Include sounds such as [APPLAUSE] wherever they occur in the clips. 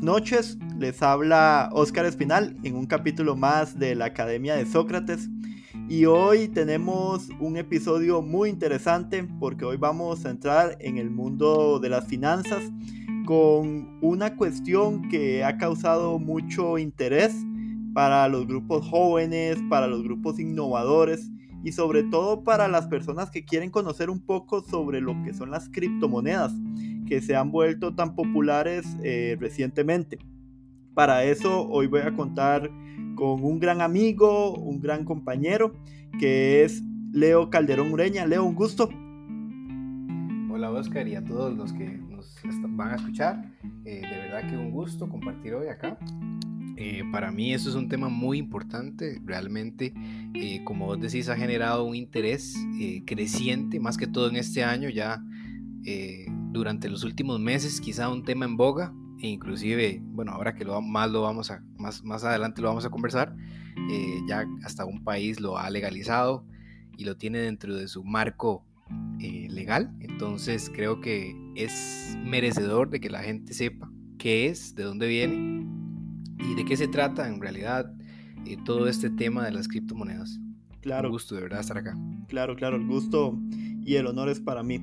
Noches, les habla Óscar Espinal en un capítulo más de la Academia de Sócrates. Y hoy tenemos un episodio muy interesante porque hoy vamos a entrar en el mundo de las finanzas con una cuestión que ha causado mucho interés para los grupos jóvenes, para los grupos innovadores y sobre todo para las personas que quieren conocer un poco sobre lo que son las criptomonedas que se han vuelto tan populares eh, recientemente. Para eso hoy voy a contar con un gran amigo, un gran compañero, que es Leo Calderón Ureña. Leo, un gusto. Hola Oscar y a todos los que nos van a escuchar. Eh, de verdad que un gusto compartir hoy acá. Eh, para mí eso es un tema muy importante, realmente, como vos decís, ha generado un interés creciente, más que todo en este año, ya durante los últimos meses quizá un tema en boga e inclusive, bueno, ahora que lo, más lo vamos a, más, más adelante lo vamos a conversar, eh, ya hasta un país lo ha legalizado y lo tiene dentro de su marco eh, legal, entonces creo que es merecedor de que la gente sepa qué es, de dónde viene y de qué se trata en realidad eh, todo este tema de las criptomonedas. Claro. Un gusto de verdad estar acá. Claro, claro, el gusto y el honor es para mí.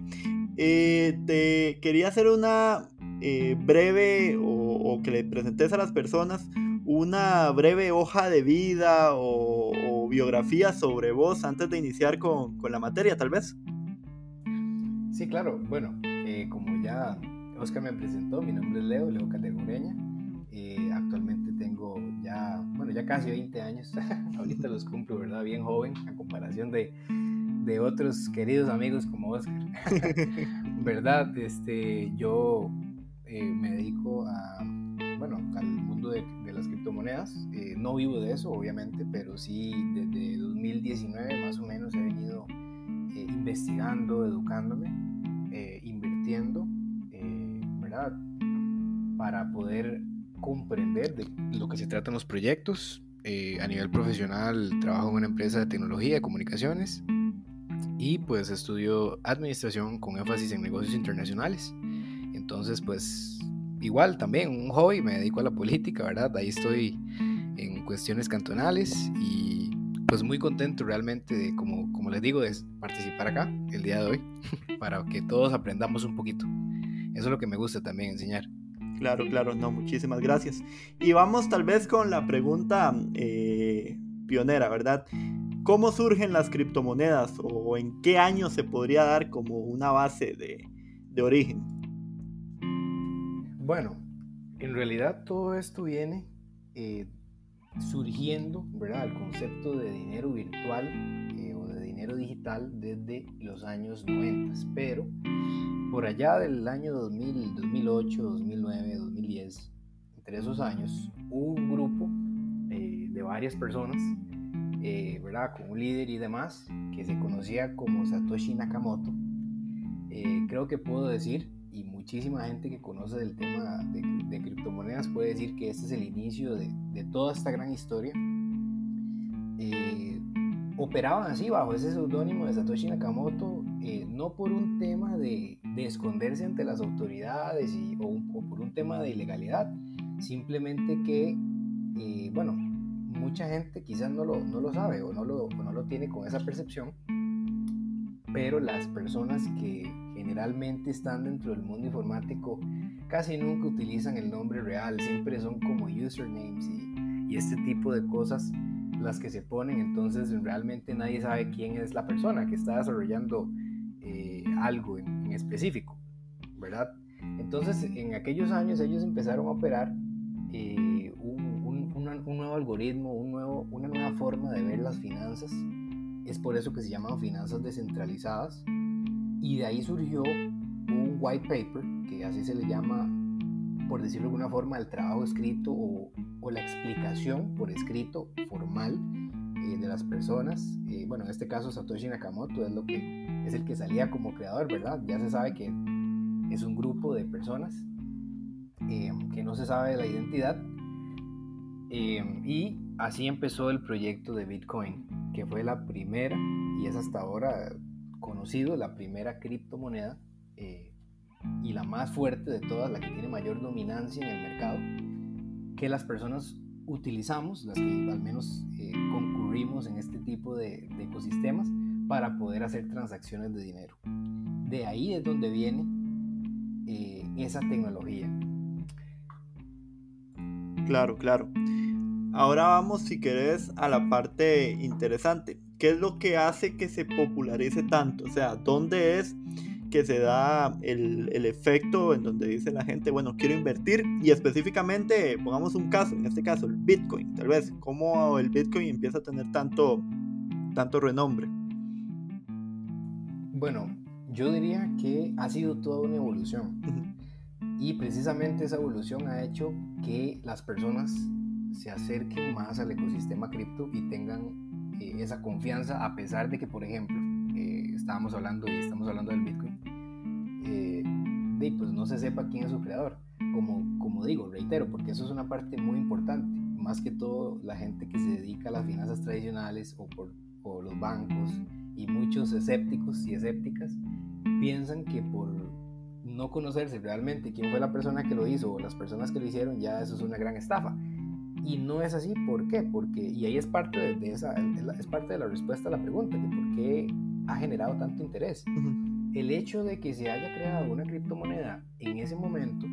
Eh, te quería hacer una eh, breve o, que le presentes a las personas una breve hoja de vida o, biografía sobre vos antes de iniciar con, la materia, tal vez. Sí, claro. Bueno, eh, como ya Oscar me presentó, mi nombre es Leo, Leo Categoreña. actualmente tengo ya, bueno, ya casi 20 años. [LAUGHS] Ahorita los cumplo, ¿verdad? Bien joven, a comparación de de otros queridos amigos como Oscar. [LAUGHS] ¿Verdad? Este, yo eh, me dedico a, bueno, al mundo de, las criptomonedas. Eh, no vivo de eso, obviamente, pero sí desde 2019 más o menos he venido eh, investigando, educándome, invirtiendo, ¿verdad? Para poder comprender de lo que se tratan los proyectos. a nivel profesional trabajo en una empresa de tecnología y comunicaciones y pues estudio administración con énfasis en negocios internacionales. Entonces pues igual también un hobby, me dedico a la política, ¿verdad? Ahí estoy en cuestiones cantonales y pues muy contento realmente de, como, como les digo, de participar acá el día de hoy [LAUGHS] para que todos aprendamos un poquito. Eso es lo que me gusta también enseñar. Claro, claro, no, muchísimas gracias. Y vamos tal vez con la pregunta eh, pionera, ¿verdad? ¿Cómo surgen las criptomonedas o en qué año se podría dar como una base de, origen? Bueno, en realidad todo esto viene eh, surgiendo, ¿verdad? El concepto de dinero virtual eh, o de dinero digital desde los años 90, pero por allá del año 2000, 2008, 2009, 2010, entre esos años, hubo un grupo eh, de varias personas eh, ¿verdad? Con un líder y demás, que se conocía como Satoshi Nakamoto. Eh, creo que puedo decir, y muchísima gente que conoce del tema de, criptomonedas puede decir que este es el inicio de, toda esta gran historia. Eh, operaban así bajo ese seudónimo de Satoshi Nakamoto, no por un tema de, esconderse ante las autoridades y, o, o, por un tema de ilegalidad, simplemente que, bueno, mucha gente quizás no lo, no lo sabe o no lo, no lo tiene con esa percepción, pero las personas que generalmente están dentro del mundo informático casi nunca utilizan el nombre real, siempre son como usernames y, y este tipo de cosas las que se ponen, entonces realmente nadie sabe quién es la persona que está desarrollando eh, algo en, en, específico, ¿verdad? Entonces en aquellos años ellos empezaron a operar eh, algoritmo, una nueva forma de ver las finanzas. Es por eso que se llaman finanzas descentralizadas. Y de ahí surgió un white paper, que así se le llama, por decirlo de alguna forma, el trabajo escrito o, o la explicación por escrito formal eh, de las personas. Eh, bueno, en este caso Satoshi Nakamoto es, lo que, es el que salía como creador, ¿verdad? Ya se sabe que es un grupo de personas eh, que no se sabe la identidad, Em, y así empezó el proyecto de Bitcoin, que fue la primera, y es hasta ahora conocido, la primera criptomoneda eh, y la más fuerte de todas, la que tiene mayor dominancia en el mercado, que las personas utilizamos, las que al menos eh, concurrimos en este tipo de, ecosistemas, para poder hacer transacciones de dinero. De ahí es donde viene eh, esa tecnología. Claro, claro. Ahora vamos, si querés, a la parte interesante. ¿Qué es lo que hace que se popularice tanto? O sea, ¿dónde es que se da el, el, efecto en donde dice la gente, bueno, quiero invertir y específicamente, pongamos un caso, en este caso el Bitcoin, tal vez, cómo el Bitcoin empieza a tener tanto, tanto renombre. Bueno, yo diría que ha sido toda una evolución y precisamente esa evolución ha hecho que las personas se acerquen más al ecosistema cripto y tengan eh, esa confianza a pesar de que, por ejemplo, eh, estábamos hablando y estamos hablando del Bitcoin, eh, pues no se sepa quién es su creador. Como, como digo, reitero, porque eso es una parte muy importante. Más que todo, la gente que se dedica a las finanzas tradicionales o, por, o los bancos y muchos escépticos y escépticas piensan que por no conocerse realmente quién fue la persona que lo hizo o las personas que lo hicieron, ya eso es una gran estafa. Y no es así, ¿por qué? Porque, y ahí es parte de, esa, es parte de la respuesta a la pregunta, de por qué ha generado tanto interés. El hecho de que se haya creado una criptomoneda en ese momento,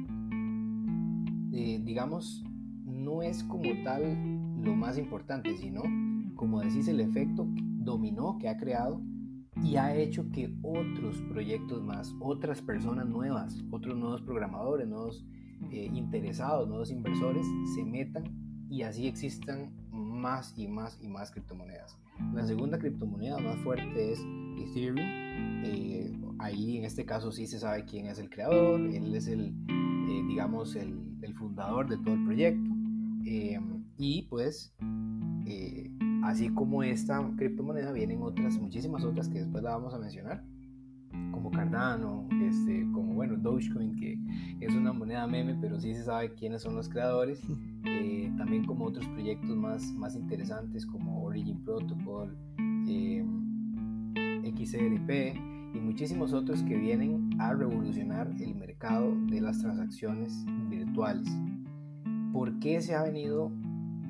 eh, digamos, no es como tal lo más importante, sino, como decís, el efecto dominó que ha creado y ha hecho que otros proyectos más, otras personas nuevas, otros nuevos programadores, nuevos eh, interesados, nuevos inversores se metan y así existan más y más y más criptomonedas. La segunda criptomoneda más fuerte es Ethereum. Eh, ahí en este caso sí se sabe quién es el creador, él es el, eh, digamos, el, el, fundador de todo el proyecto. y pues Así como esta criptomoneda, vienen otras, muchísimas otras que después la vamos a mencionar, como Cardano, este, como bueno, Dogecoin, que es una moneda meme, pero sí se sabe quiénes son los creadores. [LAUGHS] Eh, también como otros proyectos más, más interesantes como Origin Protocol, eh, XRP y muchísimos otros que vienen a revolucionar el mercado de las transacciones virtuales. ¿Por qué se ha venido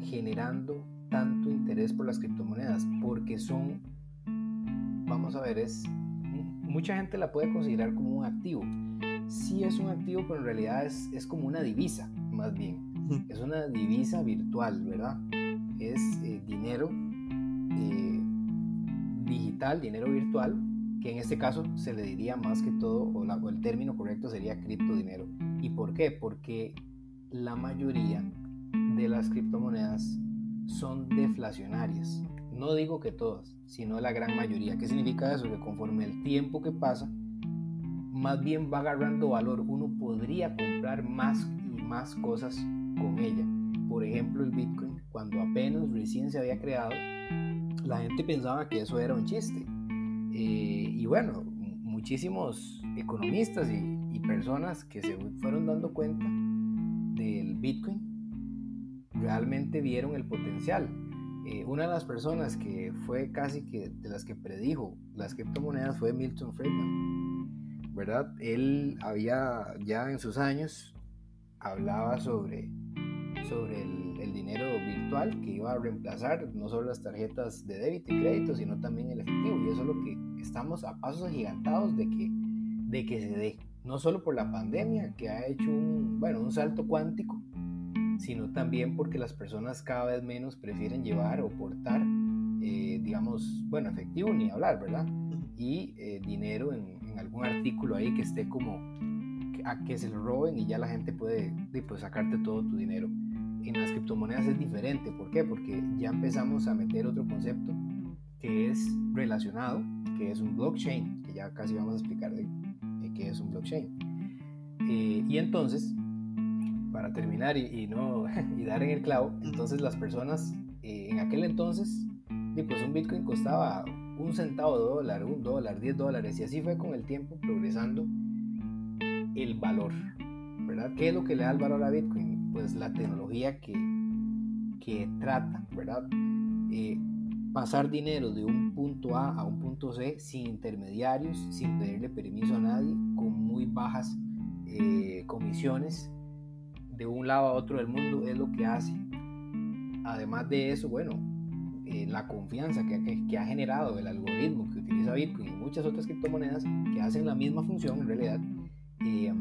generando tanto interés por las criptomonedas? Porque son, vamos a ver, es mucha gente la puede considerar como un activo. Sí es un activo, pero en realidad es, es como una divisa, más bien. Es una divisa virtual, ¿verdad? Es eh, dinero eh, digital, dinero virtual, que en este caso se le diría más que todo, o, o el término correcto sería criptodinero. ¿Y por qué? Porque la mayoría de las criptomonedas son deflacionarias. No digo que todas, sino la gran mayoría. ¿Qué significa eso? Que conforme el tiempo que pasa, más bien va agarrando valor. Uno podría comprar más y más cosas con ella. Por ejemplo, el Bitcoin, cuando apenas recién se había creado, la gente pensaba que eso era un chiste. Eh, y bueno, muchísimos economistas y, y personas que se fueron dando cuenta del Bitcoin realmente vieron el potencial. Eh, una de las personas que fue casi que de las que predijo las criptomonedas fue Milton Friedman, ¿verdad? Él había ya en sus años hablaba sobre, sobre el, dinero virtual que iba a reemplazar no solo las tarjetas de débito y crédito, sino también el efectivo. Y eso es lo que estamos a pasos agigantados de que, de que se dé. No solo por la pandemia, que ha hecho un, bueno, un salto cuántico, sino también porque las personas cada vez menos prefieren llevar o portar, eh, digamos, bueno, efectivo ni hablar, ¿verdad? Y eh, dinero en, algún artículo ahí que esté como a que se lo roben y ya la gente puede pues, sacarte todo tu dinero. En las criptomonedas es diferente, ¿por qué? Porque ya empezamos a meter otro concepto que es relacionado, que es un blockchain, que ya casi vamos a explicar de, qué es un blockchain. Eh, y entonces para terminar y, no, [LAUGHS] y dar en el clavo, entonces las personas eh, en aquel entonces, pues un Bitcoin costaba un centavo de dólar, un dólar, diez dólares, y así fue con el tiempo progresando el valor, ¿verdad? ¿Qué es lo que le da el valor a Bitcoin? Pues la tecnología que, que trata, ¿verdad? Eh, pasar dinero de un punto A a un punto C sin intermediarios, sin pedirle permiso a nadie, con muy bajas eh, comisiones de un lado a otro del mundo es lo que hace. Además de eso, bueno, eh, la confianza que, ha generado el algoritmo que utiliza Bitcoin y muchas otras criptomonedas que hacen la misma función en realidad, eh,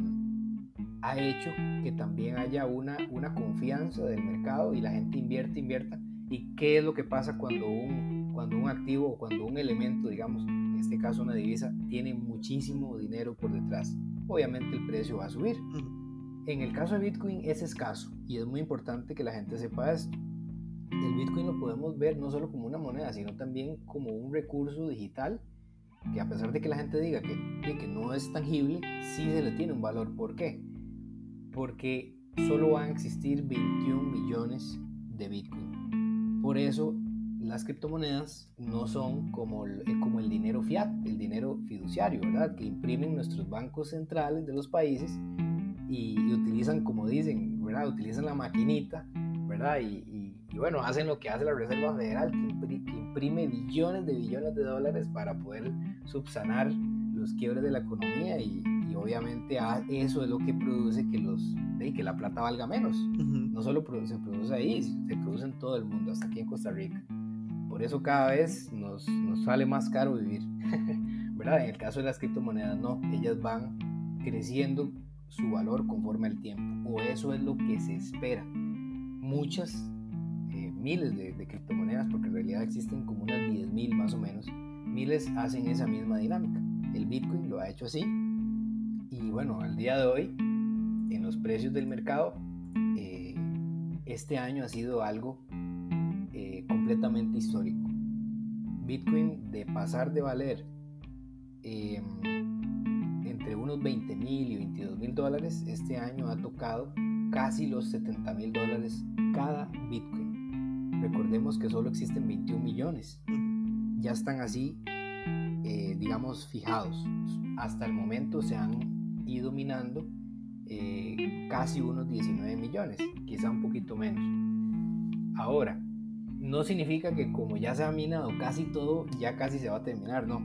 ha hecho que también haya una, una confianza del mercado y la gente invierte, invierta. ¿Y qué es lo que pasa cuando un, cuando un activo o cuando un elemento, digamos, en este caso una divisa, tiene muchísimo dinero por detrás? Obviamente el precio va a subir. En el caso de Bitcoin es escaso y es muy importante que la gente sepa esto. El Bitcoin lo podemos ver no solo como una moneda, sino también como un recurso digital que a pesar de que la gente diga que, que no es tangible, sí se le tiene un valor. ¿Por qué? porque solo van a existir 21 millones de Bitcoin. Por eso las criptomonedas no son como el, eh, como el dinero fiat, el dinero fiduciario, ¿verdad? Que imprimen nuestros bancos centrales de los países y, utilizan, como dicen, ¿verdad? Utilizan la maquinita, ¿verdad? Y, bueno, hacen lo que hace la Reserva Federal, que, imprime billones de billones de dólares para poder subsanar los quiebres de la economía y, obviamente eso es lo que produce que, los, que la plata valga menos. No solo se produce ahí, se produce en todo el mundo, hasta aquí en Costa Rica. Por eso cada vez nos, nos sale más caro vivir. [LAUGHS] ¿verdad? En el caso de las criptomonedas no, ellas van creciendo su valor conforme al tiempo, o eso es lo que se espera. Muchas, eh, miles de, criptomonedas, porque en realidad existen como unas 10.000 más o menos, miles hacen esa misma dinámica. El Bitcoin lo ha hecho así, y bueno, al día de hoy, en los precios del mercado, eh, este año ha sido algo eh, completamente histórico. Bitcoin de pasar de valer em, entre unos 20 mil y 22 mil dólares, este año ha tocado casi los 70 mil dólares cada Bitcoin. Recordemos que solo existen 21 millones. Ya están así, eh, digamos, fijados. Hasta el momento se han y dominando eh, casi unos 19 millones, quizá un poquito menos. Ahora, no significa que como ya se ha minado casi todo, ya casi se va a terminar, no.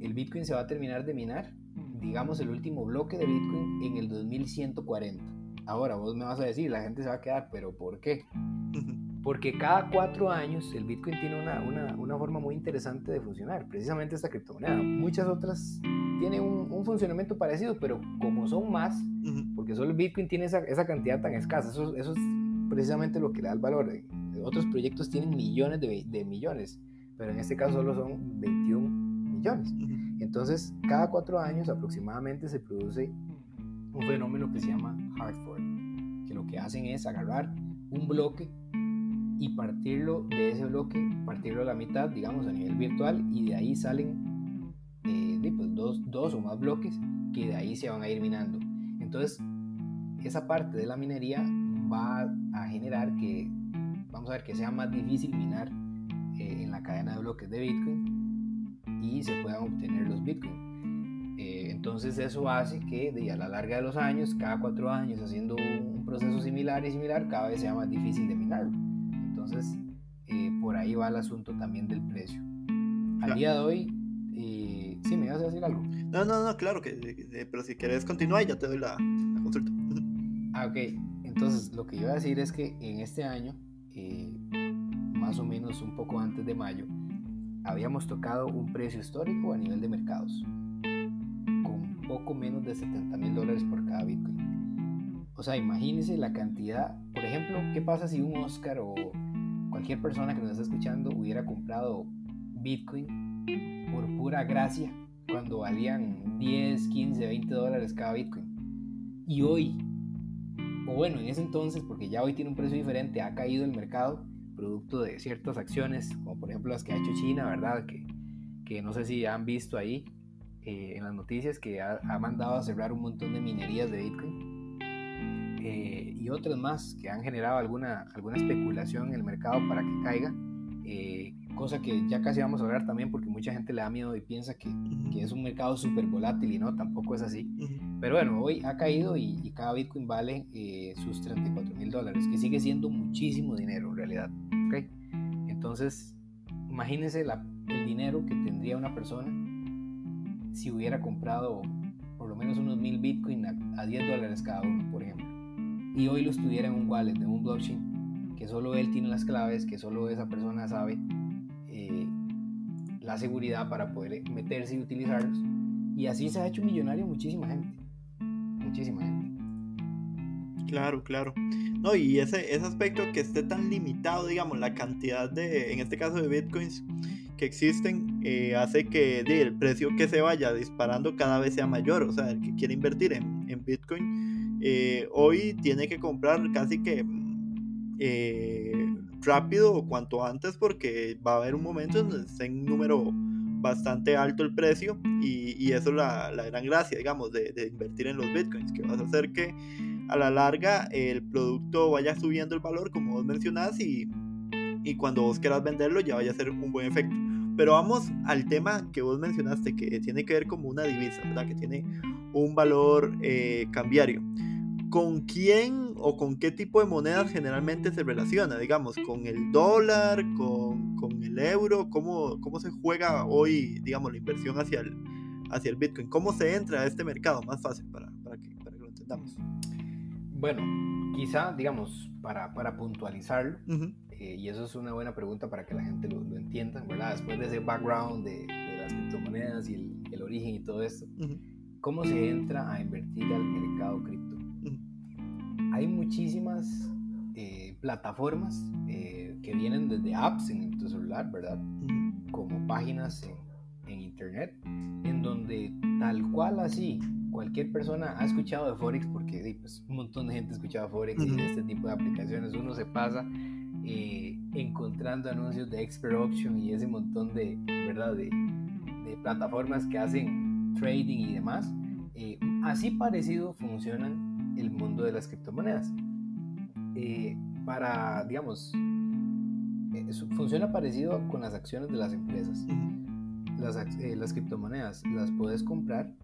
El Bitcoin se va a terminar de minar, digamos el último bloque de Bitcoin en el 2140. Ahora vos me vas a decir, la gente se va a quedar, pero ¿por qué? Porque cada cuatro años el Bitcoin tiene una, una, una forma muy interesante de funcionar, precisamente esta criptomoneda. Muchas otras tienen un, funcionamiento parecido, pero como son más, porque solo el Bitcoin tiene esa, esa cantidad tan escasa, eso, eso, es precisamente lo que le da el valor. Otros proyectos tienen millones de, de millones, pero en este caso solo son 21 millones. Entonces, cada cuatro años aproximadamente se produce un fenómeno que se llama hard fork, que lo que hacen es agarrar un bloque y partirlo de ese bloque, partirlo a la mitad, digamos, a nivel virtual, y de ahí salen eh, pues dos, dos o más bloques que de ahí se van a ir minando. Entonces, esa parte de la minería va a generar que, vamos a ver, que sea más difícil minar eh, en la cadena de bloques de Bitcoin y se puedan obtener los Bitcoin. Eh, entonces eso hace que de, a la larga de los años, cada cuatro años haciendo un proceso similar y similar, cada vez sea más difícil de minarlo. Entonces, eh, por ahí va el asunto también del precio. Al día de hoy, eh, sí, me ibas a decir algo. No, no, no, claro, que, pero si quieres continuar, ya te doy la, consulta. Ah, ok. Entonces, lo que yo iba a decir es que en este año, eh, más o menos un poco antes de mayo, habíamos tocado un precio histórico a nivel de mercados, con poco menos de 70 mil dólares por cada Bitcoin. O sea, imagínense la cantidad, por ejemplo, ¿qué pasa si un Oscar o cualquier persona que nos está escuchando hubiera comprado Bitcoin por pura gracia cuando valían 10, 15, 20 dólares cada Bitcoin. Y hoy, o bueno, en ese entonces, porque ya hoy tiene un precio diferente, ha caído el mercado producto de ciertas acciones, como por ejemplo las que ha hecho China, ¿verdad? Que, que no sé si han visto ahí eh, en las noticias que ha, ha mandado a cerrar un montón de minerías de Bitcoin eh, y otras más que han generado alguna, alguna especulación en el mercado para que caiga, eh, cosa que ya casi vamos a hablar también porque mucha gente le da miedo y piensa que, que es un mercado súper volátil y no, tampoco es así. Pero bueno, hoy ha caído y, cada Bitcoin vale eh, sus 34 mil dólares, que sigue siendo muchísimo dinero en realidad. Entonces, imagínense el dinero que tendría una persona si hubiera comprado por lo menos unos mil Bitcoin a, 10 dólares cada uno, por ejemplo, y hoy los tuviera en un wallet, en un blockchain, que solo él tiene las claves, que solo esa persona sabe eh, la seguridad para poder meterse y utilizarlos, y así se ha hecho millonario muchísima gente, muchísima gente. Claro, claro. No, y ese, ese aspecto que esté tan limitado, digamos, la cantidad de, en este caso de bitcoins que existen, eh, hace que el precio que se vaya disparando cada vez sea mayor. O sea, el que quiere invertir en, en bitcoin eh, hoy tiene que comprar casi que eh, rápido o cuanto antes porque va a haber un momento en donde esté en número bastante alto el precio y, y eso es la, la, gran gracia, digamos, de, de, invertir en los bitcoins, que vas a hacer que a la larga el producto vaya subiendo el valor, como vos mencionás, y, y cuando vos quieras venderlo ya vaya a ser un buen efecto. Pero vamos al tema que vos mencionaste, que tiene que ver como una divisa, ¿verdad? Que tiene un valor eh, cambiario. ¿Con quién o con qué tipo de monedas generalmente se relaciona? Digamos, ¿con el dólar, con, con el euro? ¿Cómo, ¿Cómo se juega hoy, digamos, la inversión hacia el, hacia el Bitcoin? ¿Cómo se entra a este mercado? Más fácil para, para, que, para que lo entendamos. Bueno, quizá, digamos, para, para puntualizarlo, eh, y eso es una buena pregunta para que la gente lo, lo entienda, ¿verdad? Después de ese background de, de las criptomonedas y el, el, origen y todo esto, ¿cómo se entra a invertir al mercado cripto? Hay muchísimas eh, plataformas eh, que vienen desde apps en tu celular, ¿verdad? Como páginas en, en internet, en donde tal cual así cualquier persona ha escuchado de Forex, porque pues, un montón de gente ha escuchado Forex y este tipo de aplicaciones. Uno se pasa eh, encontrando anuncios de Expert Option y ese montón de, ¿verdad? de, de plataformas que hacen trading y demás. Eh, así parecido funcionan el mundo de las criptomonedas. Eh, para, digamos, eh, funciona parecido con las acciones de las empresas. Las, eh, las criptomonedas las puedes comprar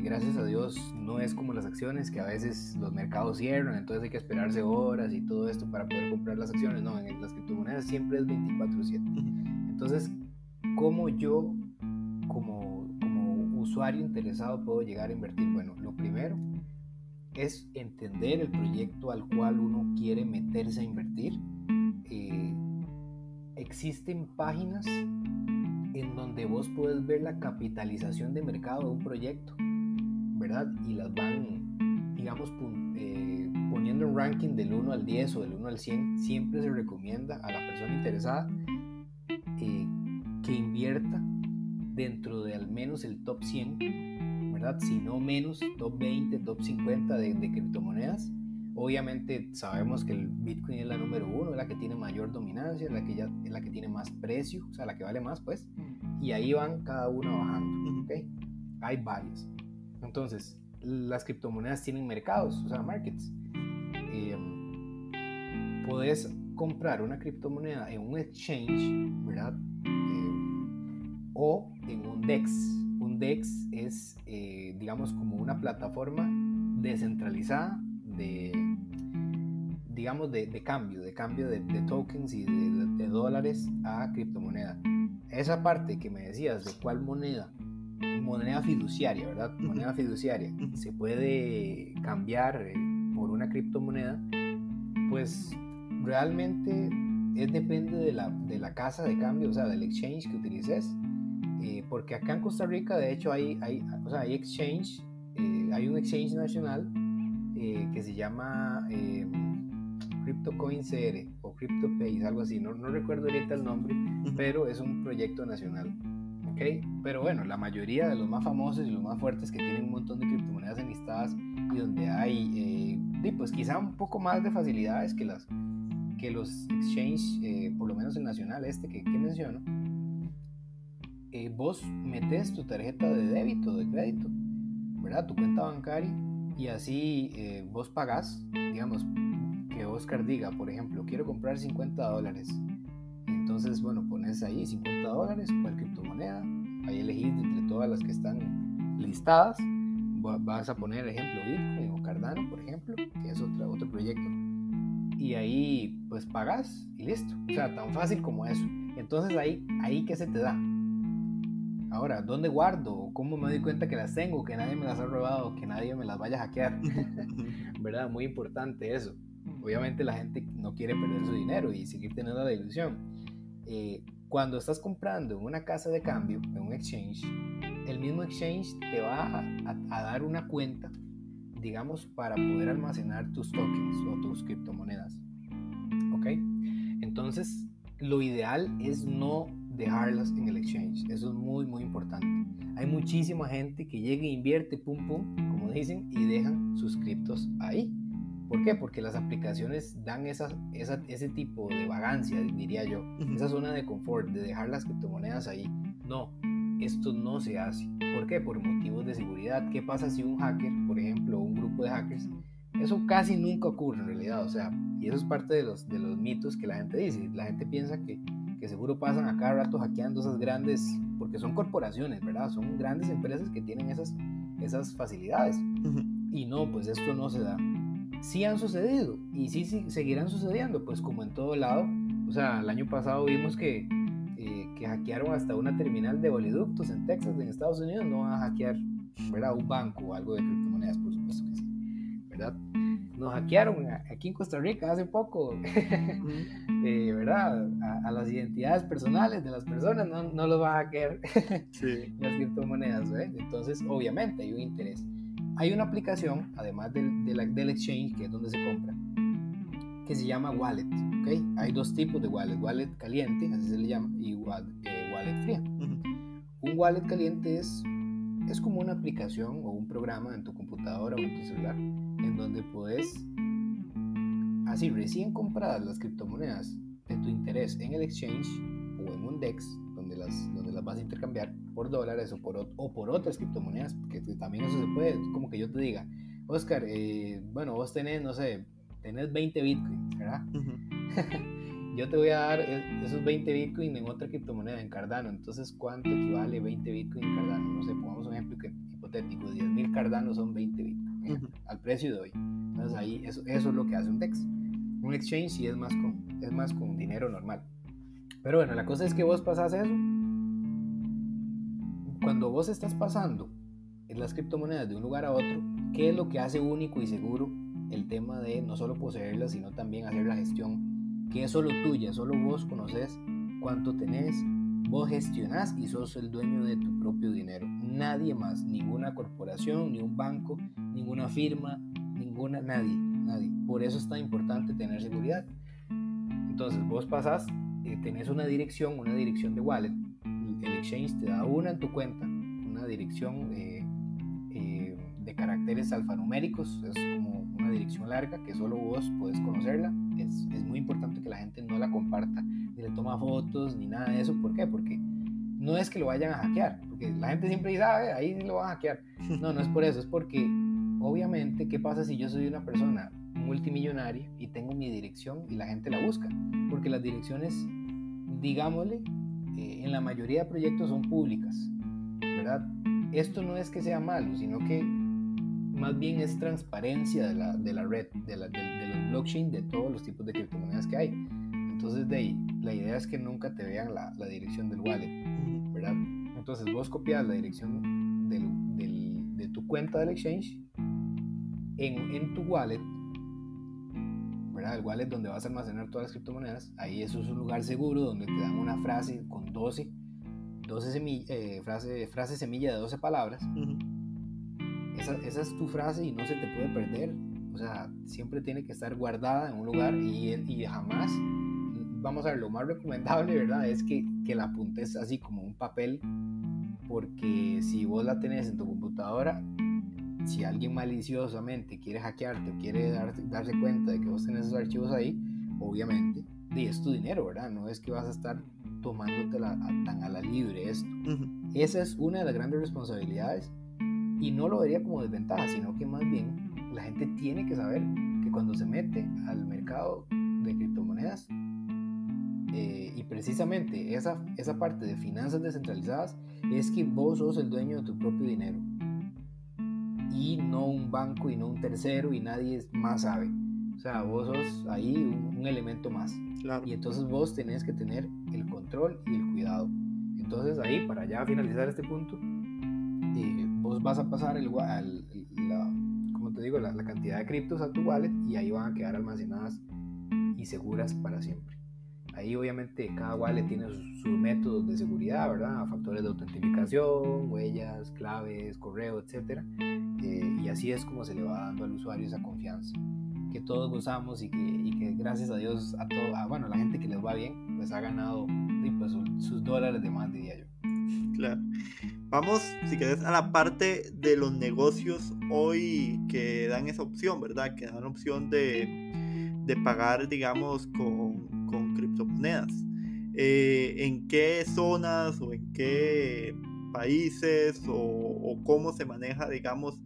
gracias a Dios no es como las acciones que a veces los mercados cierran, entonces hay que esperarse horas y todo esto para poder comprar las acciones. No, en las criptomonedas siempre es 24/7. Entonces, ¿cómo yo como, como usuario interesado puedo llegar a invertir? Bueno, lo primero es entender el proyecto al cual uno quiere meterse a invertir. Eh, existen páginas en donde vos puedes ver la capitalización de mercado de un proyecto, ¿verdad? Y las van, digamos, eh, poniendo un ranking del 1 al 10 o del 1 al 100. Siempre se recomienda a la persona interesada eh, que invierta dentro de al menos el top 100, ¿verdad? Si no menos, top 20, top 50 de, de criptomonedas Obviamente sabemos que el Bitcoin es la número uno, es la que tiene mayor dominancia, es la que, ya, es la que tiene más precio, o sea, la que vale más, pues. Y ahí van cada una bajando, ¿ok? Hay varias. Entonces, las criptomonedas tienen mercados, o sea, markets. Eh, puedes comprar una criptomoneda en un exchange, ¿verdad? Eh, o en un DEX. Un DEX es, eh, digamos, como una plataforma descentralizada de, digamos, de, de cambio, de cambio de, de tokens y de, dólares a criptomoneda. Esa parte que me decías de cuál moneda, moneda fiduciaria, ¿verdad? Moneda fiduciaria, se puede cambiar eh, por una criptomoneda, pues realmente es depende de la, de la casa de cambio, o sea, del exchange que utilices. Eh, porque acá en Costa Rica, de hecho, hay, hay, o sea, hay exchange, eh, hay un exchange nacional eh, que se llama eh, CryptoCoin CR o CryptoPace, algo así, no, no recuerdo ahorita el nombre, pero es un proyecto nacional. Pero bueno, la mayoría de los más famosos y los más fuertes que tienen un montón de criptomonedas enlistadas y donde hay, eh, pues quizá un poco más de facilidades que, las, que los exchange, eh, por lo menos el nacional este que, que menciono, eh, vos metes tu tarjeta de débito, de crédito, ¿verdad? Tu cuenta bancaria y así eh, vos pagás, digamos, que Oscar diga, por ejemplo, quiero comprar 50 dólares. Entonces, bueno, pones ahí 50 dólares, cuál criptomoneda, ahí elegís entre todas las que están listadas, vas a poner ejemplo Bitcoin o Cardano, por ejemplo, que es otro, otro proyecto. Y ahí pues pagás y listo. O sea, tan fácil como eso. Entonces ahí, ahí ¿qué se te da? Ahora, ¿dónde guardo? ¿Cómo me doy cuenta que las tengo? Que nadie me las ha robado, que nadie me las vaya a hackear. [LAUGHS] ¿Verdad? Muy importante eso. Obviamente la gente no quiere perder su dinero y seguir teniendo la ilusión. Eh, cuando estás comprando en una casa de cambio, en un exchange, el mismo exchange te va a, dar una cuenta, digamos, para poder almacenar tus tokens o tus criptomonedas. ¿Ok? Entonces, lo ideal es no dejarlas en el exchange. Eso es muy, muy importante. Hay muchísima gente que llega e invierte, pum, pum, como dicen, y dejan sus criptos ahí. ¿Por qué? Porque las aplicaciones dan esa, ese tipo de vagancia, diría yo, esa zona de confort, de dejar las criptomonedas ahí. No, esto no se hace. ¿Por qué? Por motivos de seguridad. ¿Qué pasa si un hacker, por ejemplo, un grupo de hackers, eso casi nunca ocurre en realidad, o sea, y eso es parte de los, de los mitos que la gente dice. La gente piensa que, que seguro pasan a cada rato hackeando esas grandes, porque son corporaciones, ¿verdad? Son grandes empresas que tienen esas, esas facilidades. Y no, pues esto no se da sí han sucedido y sí, sí, seguirán sucediendo, pues como en todo lado. O sea, el año pasado vimos que, eh, que hackearon hasta una terminal de oleoductos en Texas, en Estados Unidos. No van a hackear, ¿verdad? Un banco o algo de criptomonedas, por supuesto que sí, ¿verdad? Nos hackearon aquí en Costa Rica hace poco, [LAUGHS] eh, ¿verdad? A, las identidades personales de las personas no, no los va a hackear [LAUGHS] las criptomonedas, ¿eh? Entonces, obviamente hay un interés. Hay una aplicación, además del, del, exchange, que es donde se compra, que se llama Wallet. ¿okay? Hay dos tipos de wallet, wallet caliente, así se le llama, y wallet, eh, wallet fría. Un wallet caliente es, es como una aplicación o un programa en tu computadora o en tu celular, en donde puedes, así recién compradas las criptomonedas de tu interés en el exchange o en un DEX, las, donde las vas a intercambiar, por dólares o por, o por otras criptomonedas, porque también eso se puede, como que yo te diga, Oscar, eh, bueno, vos tenés, no sé, tenés 20 Bitcoin, ¿verdad? [LAUGHS] yo te voy a dar e, esos 20 Bitcoin en otra criptomoneda, en Cardano, entonces, ¿cuánto equivale 20 Bitcoin en Cardano? No sé, pongamos un ejemplo hipotético, 10.000 Cardano son 20 Bitcoin, al precio de hoy. Entonces ahí, eso, eso es lo que hace un DEX. Un exchange sí es más con, es más con dinero normal. Pero bueno, la cosa es que vos pasás eso cuando vos estás pasando en las criptomonedas de un lugar a otro, ¿qué es lo que hace único y seguro el tema de no solo poseerlas, sino también hacer la gestión? Que es solo tuya, solo vos conoces cuánto tenés, vos gestionás y sos el dueño de tu propio dinero. Nadie más, ninguna corporación, ni un banco, ninguna firma, ninguna, nadie, nadie. Por eso es tan importante tener seguridad. Entonces vos pasás, eh, tenés una dirección, una dirección de wallet, el exchange te da una en tu cuenta, una dirección eh, eh, de caracteres alfanuméricos, es como una dirección larga que solo vos puedes conocerla. Es, es, muy importante que la gente no la comparta, ni le toma fotos, ni nada de eso. ¿Por qué? Porque no es que lo vayan a hackear, porque la gente siempre dice, ah, ahí lo van a hackear. No, no es por eso, es porque obviamente, ¿qué pasa si yo soy una persona multimillonaria y tengo mi dirección y la gente la busca? Porque las direcciones, digámosle, en la mayoría de proyectos son públicas, ¿verdad? Esto no es que sea malo, sino que más bien es transparencia de la, de la red, de, la, de, los blockchain, de todos los tipos de criptomonedas que hay. Entonces, de ahí, la idea es que nunca te vean la, la dirección del wallet, ¿verdad? Entonces, vos copias la dirección del, del, de tu cuenta del exchange en, en tu wallet el wallet donde vas a almacenar todas las criptomonedas. Ahí eso es un lugar seguro donde te dan una frase con 12, 12 semilla, eh, frase, frase semilla de 12 palabras. esa, esa, es tu frase y no se te puede perder. O sea, siempre tiene que estar guardada en un lugar y, y jamás, vamos a ver, lo más recomendable, ¿verdad? Es que, que la apuntes así como un papel, porque si vos la tenés en tu computadora, si alguien maliciosamente quiere hackearte o quiere darse cuenta de que vos tenés esos archivos ahí, obviamente, y es tu dinero, ¿verdad? No es que vas a estar tomándotela tan a la libre esto. Esa es una de las grandes responsabilidades y no lo vería como desventaja, sino que más bien la gente tiene que saber que cuando se mete al mercado de criptomonedas eh, y precisamente esa, esa parte de finanzas descentralizadas es que vos sos el dueño de tu propio dinero y no un banco y no un tercero y nadie más sabe. O sea, vos sos ahí un, elemento más. Y entonces vos tenés que tener el control y el cuidado. entonces ahí, para ya finalizar este punto, eh, vos vas a pasar el, la, como te digo, la, la cantidad de criptos a tu wallet y ahí van a quedar almacenadas y seguras para siempre. Ahí obviamente cada wallet tiene sus, métodos de seguridad, ¿verdad? Factores de autentificación, huellas, claves, correo, etc. Eh, y así es como se le va dando al usuario esa confianza que todos gozamos y que, gracias a Dios a todo, a, bueno, la gente que les va bien, pues ha ganado pues, sus dólares de más, diría yo. Claro. Vamos, si querés, a la parte de los negocios hoy que dan esa opción, ¿verdad? Que dan la opción de, de pagar, digamos, con, con criptomonedas. Eh, ¿En qué zonas o en qué países o, o, cómo se maneja, digamos,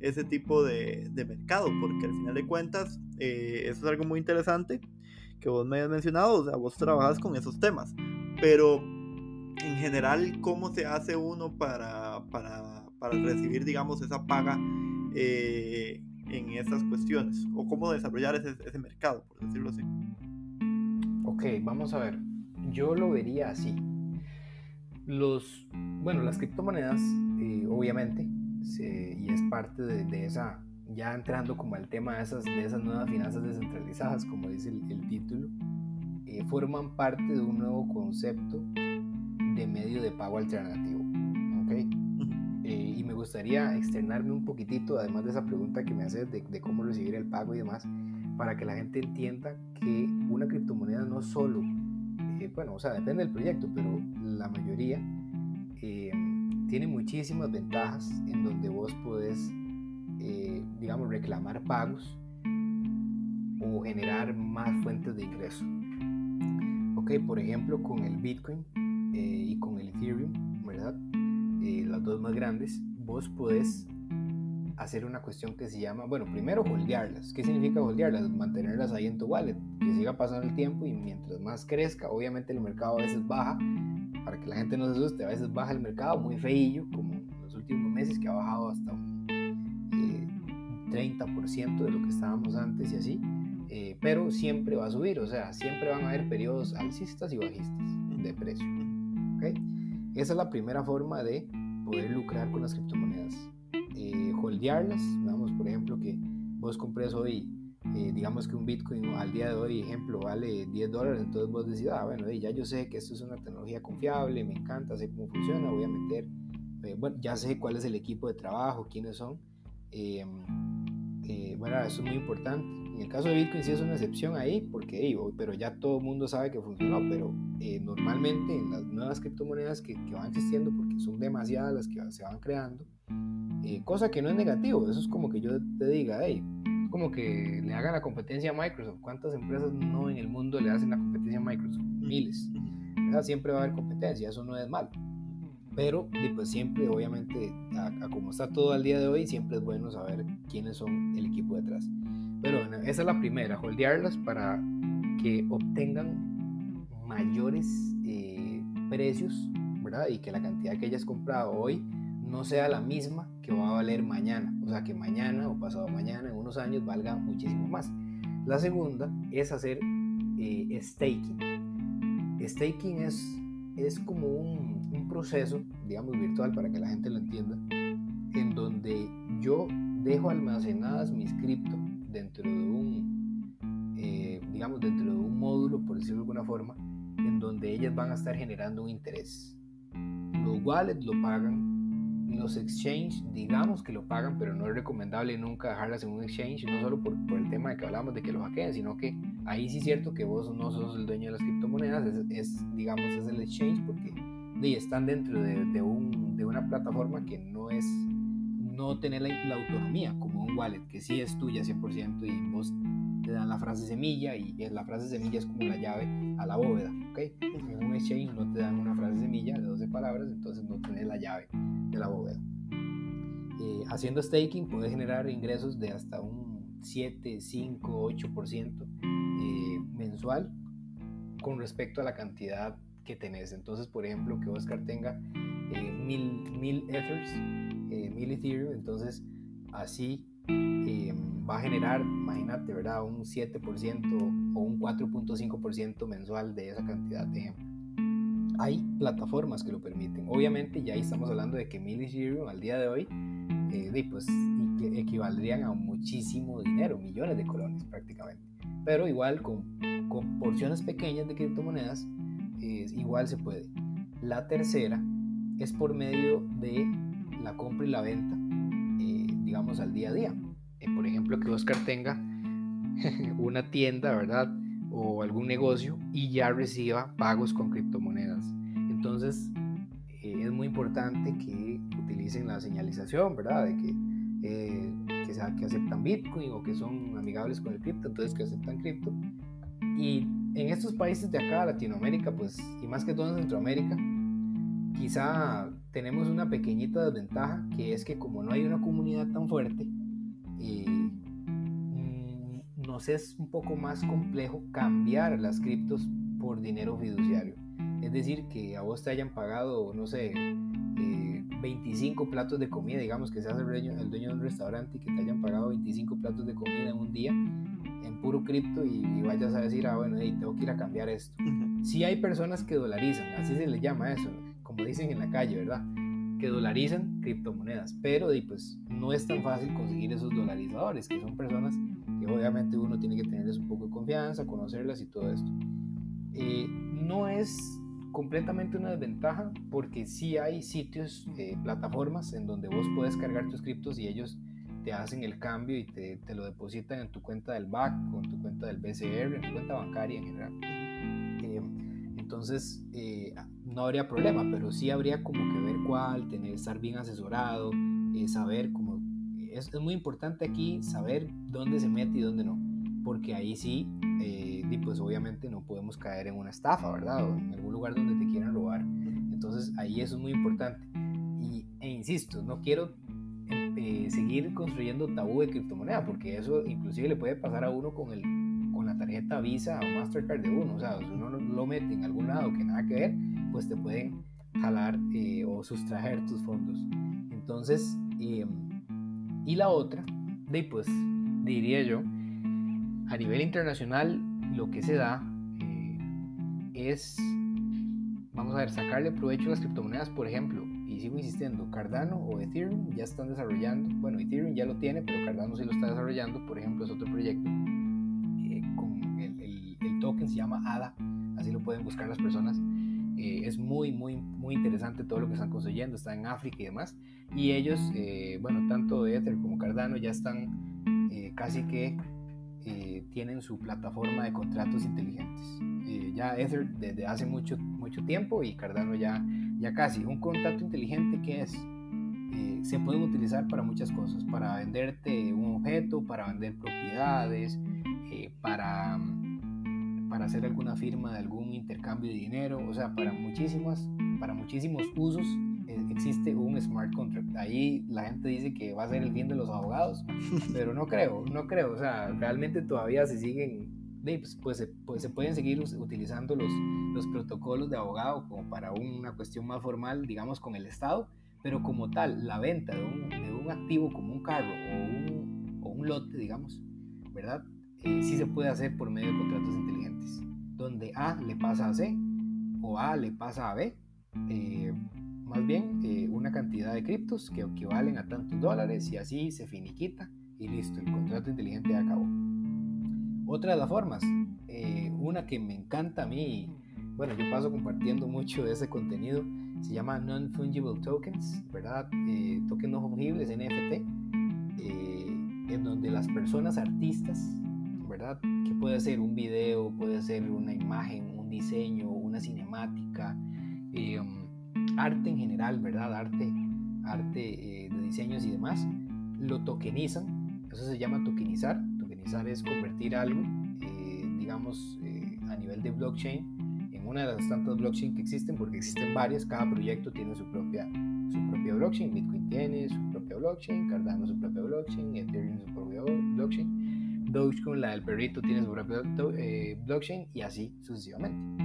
ese tipo de, de mercado? Porque al final de cuentas, eh, eso es algo muy interesante que vos me has mencionado, o sea, vos trabajas con esos temas, pero en general, ¿cómo se hace uno para, para, para recibir, digamos, esa paga eh, en esas cuestiones? ¿O cómo desarrollar ese, ese mercado, por decirlo así? Ok, vamos a ver. Yo lo vería así. Los, bueno, las criptomonedas, eh, obviamente, y es parte de, de, esa, ya entrando como al tema de esas, de esas nuevas finanzas descentralizadas, como dice el, el título, eh, forman parte de un nuevo concepto de medio de pago alternativo. ¿okay? Eh, y me gustaría externarme un poquitito, además de esa pregunta que me haces de, de cómo recibir el pago y demás, para que la gente entienda que una criptomoneda no solo, eh, bueno, o sea, depende del proyecto, pero la mayoría eh, tiene muchísimas ventajas en donde vos podés, eh, digamos, reclamar pagos o generar más fuentes de ingreso. Ok, por ejemplo, con el Bitcoin y con el Ethereum, ¿verdad? las dos más grandes, vos podés hacer una cuestión que se llama, bueno, primero holdearlas. ¿Qué significa holdearlas? Mantenerlas ahí en tu wallet, que siga pasando el tiempo y mientras más crezca, obviamente el mercado a veces baja, para que la gente no se asuste, a veces baja el mercado muy feillo, como en los últimos meses que ha bajado hasta un eh, 30% de lo que estábamos antes y así, eh, pero siempre va a subir, o sea, siempre van a haber periodos alcistas y bajistas de precio. ¿okay? Esa es la primera forma de poder lucrar con las criptomonedas eh, holdearlas. Vamos, por ejemplo, que vos compres hoy, eh, digamos que un Bitcoin al día de hoy, ejemplo, vale 10 dólares, entonces vos decís, ah, bueno, ya yo sé que esto es una tecnología confiable, me encanta, sé cómo funciona, voy a meter, eh, bueno, ya sé cuál es el equipo de trabajo, quiénes son. Eh, eh, bueno, eso es muy importante. En el caso de Bitcoin sí es una excepción ahí, porque pero ya todo el mundo sabe que funcionó, pero eh, normalmente en las nuevas criptomonedas que, que, van existiendo, porque son demasiadas las que se van creando, eh, cosa que no es negativo, eso es como que yo te diga, hey, como que le hagan la competencia a Microsoft. ¿Cuántas empresas no en el mundo le hacen la competencia a Microsoft? Miles. ¿verdad? Siempre va a haber competencia, eso no es malo. Pero pues siempre, obviamente, a, a, como está todo al día de hoy, siempre es bueno saber quiénes son el equipo detrás. Pero bueno, esa es la primera, holdearlas para que obtengan mayores eh, precios, ¿verdad? Y que la cantidad que hayas comprado hoy no sea la misma que va a valer mañana. O sea, que mañana o pasado mañana, en unos años, valga muchísimo más. La segunda es hacer eh, staking. Staking es, es como un, proceso, digamos, virtual para que la gente lo entienda, en donde yo dejo almacenadas mis cripto dentro de un, eh, digamos, dentro de un módulo, por decirlo de alguna forma, en donde ellas van a estar generando un interés. Los wallets lo pagan, los exchange, digamos que lo pagan, pero no es recomendable nunca dejarlas en un exchange, no solo por, el tema de que hablamos de que lo hackeen, sino que ahí sí es cierto que vos no sos el dueño de las criptomonedas, es, es digamos, es el exchange, porque de, están dentro de, de, un, de una plataforma que no es no tener la, autonomía como un wallet que sí es tuya 100% y vos te dan la frase semilla y la frase semilla es como la llave a la bóveda, ¿ok? En un exchange no te dan una frase semilla de 12 palabras, entonces no tenés la llave de la bóveda. Eh, haciendo staking puedes generar ingresos de hasta un 7, 5, 8% eh, mensual con respecto a la cantidad que tenés. Entonces, por ejemplo, que Oscar tenga eh, mil, mil Ethers, eh, mil Ethereum, entonces así eh, va a generar, imagínate, ¿verdad? Un 7% o un 4.5% mensual de esa cantidad de hay plataformas que lo permiten. Obviamente ya ahí estamos hablando de que 1000 Ethereum al día de hoy eh, pues, equivaldrían a muchísimo dinero, millones de colones prácticamente. Pero igual con, con porciones pequeñas de criptomonedas, igual se puede. La tercera es por medio de la compra y la venta, eh, digamos, al día a día. Eh, por ejemplo, que Oscar tenga [LAUGHS] una tienda, ¿verdad? O algún negocio y ya reciba pagos con criptomonedas. Entonces, eh, es muy importante que utilicen la señalización, ¿verdad? De que, que, sea, que aceptan Bitcoin o que son amigables con el cripto, entonces que aceptan cripto. Y en estos países de acá, Latinoamérica, pues, y más que todo en Centroamérica, quizá tenemos una pequeñita desventaja, que es que como no hay una comunidad tan fuerte, eh, mm, nos es un poco más complejo cambiar las criptos por dinero fiduciario. Es decir, que a vos te hayan pagado, no sé, 25 eh, platos de comida, digamos que seas el dueño, el dueño de un restaurante y que te hayan pagado 25 platos de comida en un día en puro cripto y, vayas a decir, ah, bueno, tengo que ir a cambiar esto. Si hay personas que dolarizan, así se le llama eso, como dicen en la calle, ¿verdad? Que dolarizan criptomonedas, pero pues no es tan fácil conseguir esos dolarizadores, que son personas que obviamente uno tiene que tenerles un poco de confianza, conocerlas y todo esto. Eh, no es completamente una desventaja porque sí hay sitios, eh, plataformas en donde vos puedes cargar tus criptos y ellos te hacen el cambio y te, te, lo depositan en tu cuenta del BAC en tu cuenta del BCR, en tu cuenta bancaria en general. Eh, entonces, eh, no habría problema, pero sí habría como que ver cuál, tener, estar bien asesorado, eh, saber cómo... Es, es, muy importante aquí saber dónde se mete y dónde no, porque ahí sí, y pues obviamente no podemos caer en una estafa, ¿verdad? O en algún lugar donde te quieran robar. Entonces ahí eso es muy importante. Y, e insisto, no quiero eh, seguir construyendo tabú de criptomoneda, porque eso inclusive le puede pasar a uno con, el, con la tarjeta Visa o Mastercard de uno. O sea, si uno lo mete en algún lado que nada que ver, pues te pueden jalar eh, o sustraer tus fondos. Entonces, em, y la otra, de, pues diría yo, a nivel internacional lo que se da eh, es, vamos a ver, sacarle provecho a las criptomonedas, por ejemplo, sigo insistiendo, Cardano o Ethereum ya están desarrollando, bueno, Ethereum ya lo tiene, pero Cardano sí lo está desarrollando, por ejemplo, es otro proyecto eh, con el, token se llama ADA, así lo pueden buscar las personas. Eh, es muy, muy, muy interesante todo lo que están construyendo, está en África y demás. Y ellos, eh, bueno, tanto Ether como Cardano ya están casi que tienen su plataforma de contratos inteligentes. ya Ether desde hace mucho, mucho tiempo y Cardano ya ya casi. Un contrato inteligente, ¿qué es? Eh, se puede utilizar para muchas cosas, para venderte un objeto, para vender propiedades, eh, para, para hacer alguna firma de algún intercambio de dinero, o sea, para, muchísimas, para muchísimos usos eh, existe un smart contract. Ahí la gente dice que va a ser el fin de los abogados, [LAUGHS] pero no creo, no creo, o sea, realmente todavía se siguen pues, pues, pues, se pueden seguir utilizando los, los protocolos de abogado como para una cuestión más formal, digamos, con el Estado, pero como tal, la venta de un, de un activo como un carro o un, o un lote, digamos, ¿verdad? Eh, sí se puede hacer por medio de contratos inteligentes, donde A le pasa a C o A le pasa a B, eh, más bien eh, una cantidad de criptos que equivalen a tantos dólares y así se finiquita y listo, el contrato inteligente acabó. Otra de las formas, eh, una que me encanta a mí, bueno, yo paso compartiendo mucho de ese contenido, se llama Non-Fungible Tokens, ¿verdad? Eh, tokens no fungibles, NFT, eh, en donde las personas artistas, ¿verdad? Que puede ser un video, puede ser una imagen, un diseño, una cinemática, arte en general, ¿verdad? Arte, arte de diseños y demás, lo tokenizan, eso se llama tokenizar es convertir algo, eh, digamos, eh, a nivel de blockchain, en una de las tantas blockchain que existen, porque existen varias, cada proyecto tiene su propia, su propia blockchain, Bitcoin tiene su propia blockchain, Cardano su propia blockchain, Ethereum su propia blockchain, Dogecoin, la del perrito, tiene su propia eh, blockchain y así sucesivamente.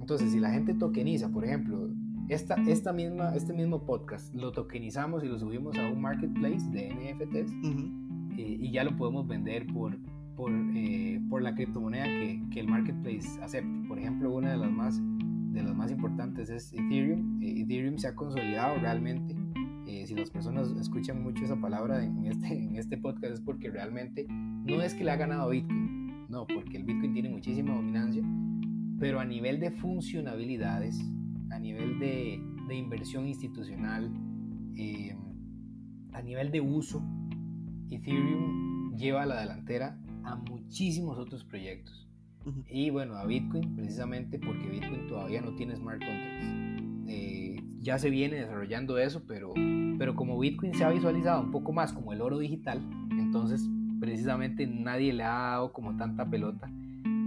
Entonces, si la gente tokeniza, por ejemplo, esta, esta misma, este mismo podcast lo tokenizamos y lo subimos a un marketplace de NFTs, eh, y ya lo podemos vender por, por, eh, por la criptomoneda que, que, el marketplace acepte. Por ejemplo, una de las más de las más importantes es Ethereum. Ethereum se ha consolidado realmente. si las personas escuchan mucho esa palabra en este, en este podcast es porque realmente no es que le ha ganado Bitcoin, no, porque el Bitcoin tiene muchísima dominancia, pero a nivel de funcionalidades, a nivel de, de inversión institucional, eh, a nivel de uso, Ethereum lleva a la delantera a muchísimos otros proyectos. Y bueno, a Bitcoin precisamente porque Bitcoin todavía no tiene smart contracts. Eh, ya se viene desarrollando eso, pero, pero como Bitcoin se ha visualizado un poco más como el oro digital, entonces precisamente nadie le ha dado como tanta pelota,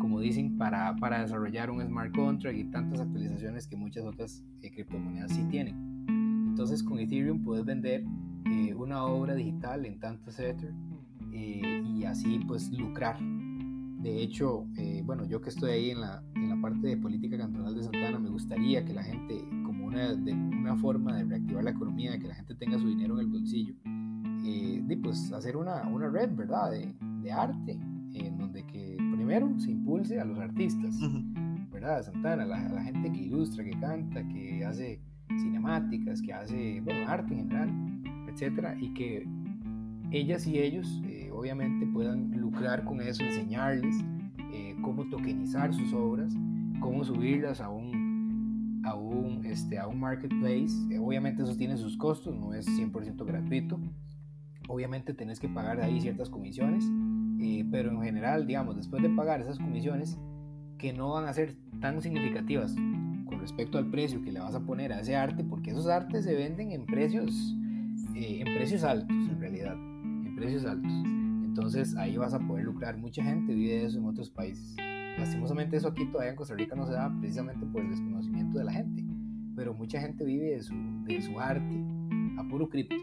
como dicen, para, para desarrollar un smart contract y tantas actualizaciones que muchas otras eh, criptomonedas sí tienen. Entonces con Ethereum puedes vender eh, una obra digital en tantos Ether eh, y así pues lucrar. De hecho, bueno, yo que estoy ahí en la, en la parte de política cantonal de Santana, me gustaría que la gente, como una, de, una forma de reactivar la economía, que la gente tenga su dinero en el bolsillo, de pues hacer una, una red, ¿verdad? De, de, arte, en donde que primero se impulse a los artistas, ¿verdad? Santana, la, la, gente que ilustra, que canta, que hace cinemáticas, que hace, bueno, arte en general, etcétera, y que ellas y ellos eh, obviamente puedan lucrar con eso, enseñarles eh, cómo tokenizar sus obras, cómo subirlas a un, a un, este, a un marketplace. Eh, obviamente eso tiene sus costos, no es 100% gratuito, obviamente tenés que pagar ahí ciertas comisiones, eh, pero en general, digamos, después de pagar esas comisiones, que no van a ser tan significativas con respecto al precio que le vas a poner a ese arte, porque esos artes se venden en precios, eh, en precios altos, en realidad, en precios altos. Entonces ahí vas a poder lucrar. Mucha gente vive de eso en otros países. Lastimosamente eso aquí todavía en Costa Rica no se da precisamente por el desconocimiento de la gente, pero mucha gente vive de su, de su arte a puro cripto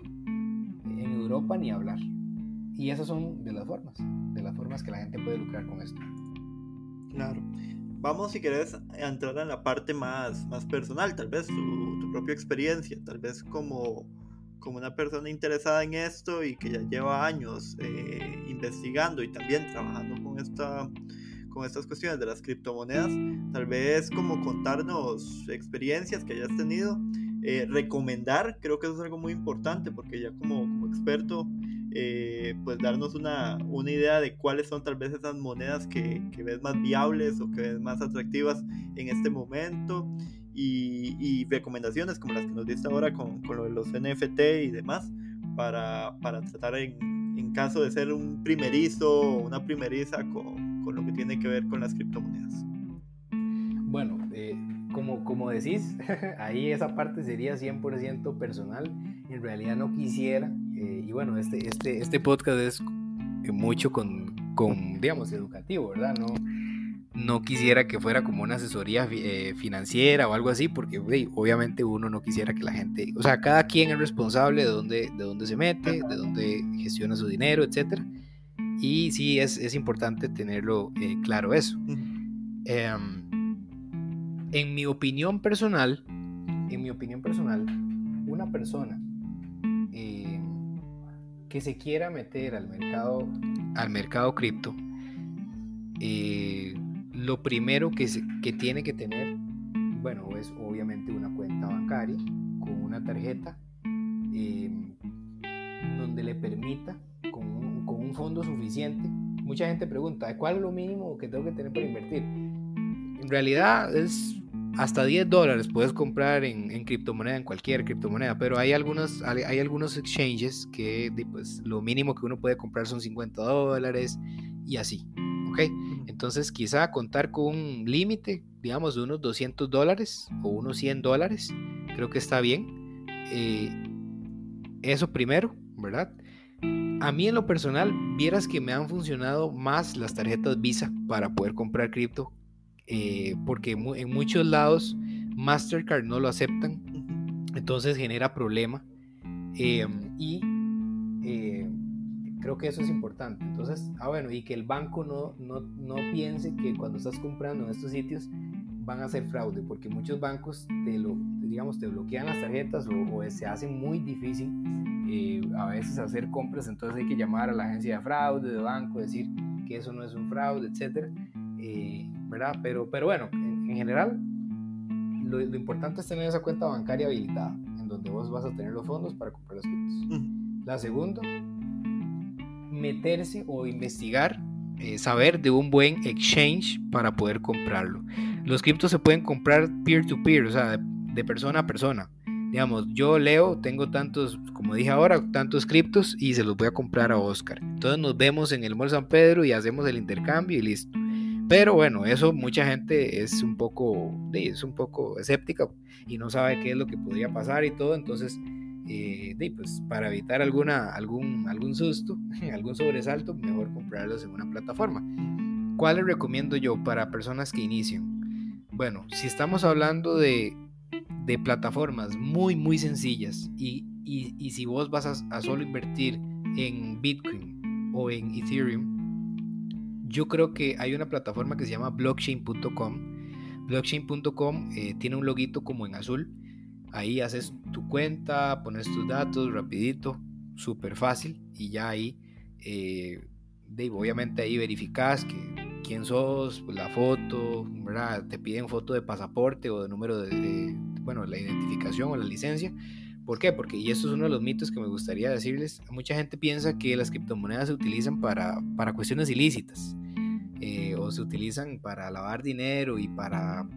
Europa ni hablar. Y esas son de las formas, de las formas que la gente puede lucrar con esto. Claro. Vamos, si querés, a entrar en la parte más, más personal, tal vez tu, tu propia experiencia, tal vez como, como una persona interesada en esto y que ya lleva años eh, investigando y también trabajando con, esta, con estas cuestiones de las criptomonedas, tal vez como contarnos experiencias que hayas tenido eh, recomendar, creo que eso es algo muy importante porque ya como, como experto, eh, pues darnos una, una, idea de cuáles son tal vez esas monedas que, que, ves más viables o que ves más atractivas en este momento y, y recomendaciones como las que nos diste ahora con, con, lo de los NFT y demás para, para tratar en, en, caso de ser un primerizo o una primeriza con, con, lo que tiene que ver con las criptomonedas. Bueno, como, como decís, [LAUGHS] ahí esa parte sería 100% personal. En realidad no quisiera, eh, y bueno, este, este, este podcast es mucho con, con, digamos, educativo, ¿verdad? No, no quisiera que fuera como una asesoría eh, financiera o algo así, porque obviamente uno no quisiera que la gente, o sea, cada quien es responsable de dónde, de dónde se mete, de dónde gestiona su dinero, etc. Y sí, es, es importante tenerlo eh, claro eso. En mi opinión personal, en mi opinión personal, una persona eh, que se quiera meter al mercado, al mercado cripto, eh, lo primero que, que tiene que tener, bueno, es obviamente una cuenta bancaria con una tarjeta eh, donde le permita con con un fondo suficiente. Mucha gente pregunta, ¿cuál es lo mínimo que tengo que tener para invertir? En realidad es hasta 10 dólares puedes comprar en, en, criptomoneda, en cualquier criptomoneda, pero hay algunos, hay, algunos exchanges que pues, lo mínimo que uno puede comprar son 50 dólares y así. ¿Ok? Entonces quizá contar con un límite, digamos, de unos 200 dólares o unos 100 dólares, creo que está bien. Eh, eso primero, ¿verdad? A mí en lo personal, vieras que me han funcionado más las tarjetas Visa para poder comprar cripto eh, porque en muchos lados Mastercard no lo aceptan, entonces genera problema. Em, y eh, creo que eso es importante. Entonces, ah, bueno, y que el banco no, no, no, piense que cuando estás comprando en estos sitios van a hacer fraude, porque muchos bancos te lo, digamos, te bloquean las tarjetas o, se hace muy difícil eh, a veces hacer compras, entonces hay que llamar a la agencia de fraude de banco, decir que eso no es un fraude, etcétera. ¿Verdad? Pero, pero bueno, en, general, lo, importante es tener esa cuenta bancaria habilitada, en donde vos vas a tener los fondos para comprar los criptos. La segunda, meterse o investigar, eh, saber de un buen exchange para poder comprarlo. Los criptos se pueden comprar peer-to-peer, o sea, de, persona a persona. Digamos, yo leo, tengo tantos, como dije ahora, tantos criptos y se los voy a comprar a Oscar. Entonces nos vemos en el Mall San Pedro y hacemos el intercambio y listo. Pero bueno, eso mucha gente es un poco, es un poco escéptica y no sabe qué es lo que podría pasar y todo. Entonces, eh, pues para evitar alguna, algún, algún susto, [LAUGHS] algún sobresalto, mejor comprarlos en una plataforma. ¿Cuál les recomiendo yo para personas que inician? Bueno, si estamos hablando de, de plataformas muy, muy sencillas y, y, y si vos vas a, a solo invertir en Bitcoin o en Ethereum, yo creo que hay una plataforma que se llama blockchain.com. Blockchain.com eh, tiene un loguito como en azul. Ahí haces tu cuenta, pones tus datos rapidito, súper fácil y ya ahí, eh, obviamente ahí verificas que quién sos, la foto, te piden foto de pasaporte o de número de, bueno, la identificación o la licencia ¿Por qué? Porque, y esto es uno de los mitos que me gustaría decirles, mucha gente piensa que las criptomonedas se utilizan para, para cuestiones ilícitas se utilizan para lavar dinero y para,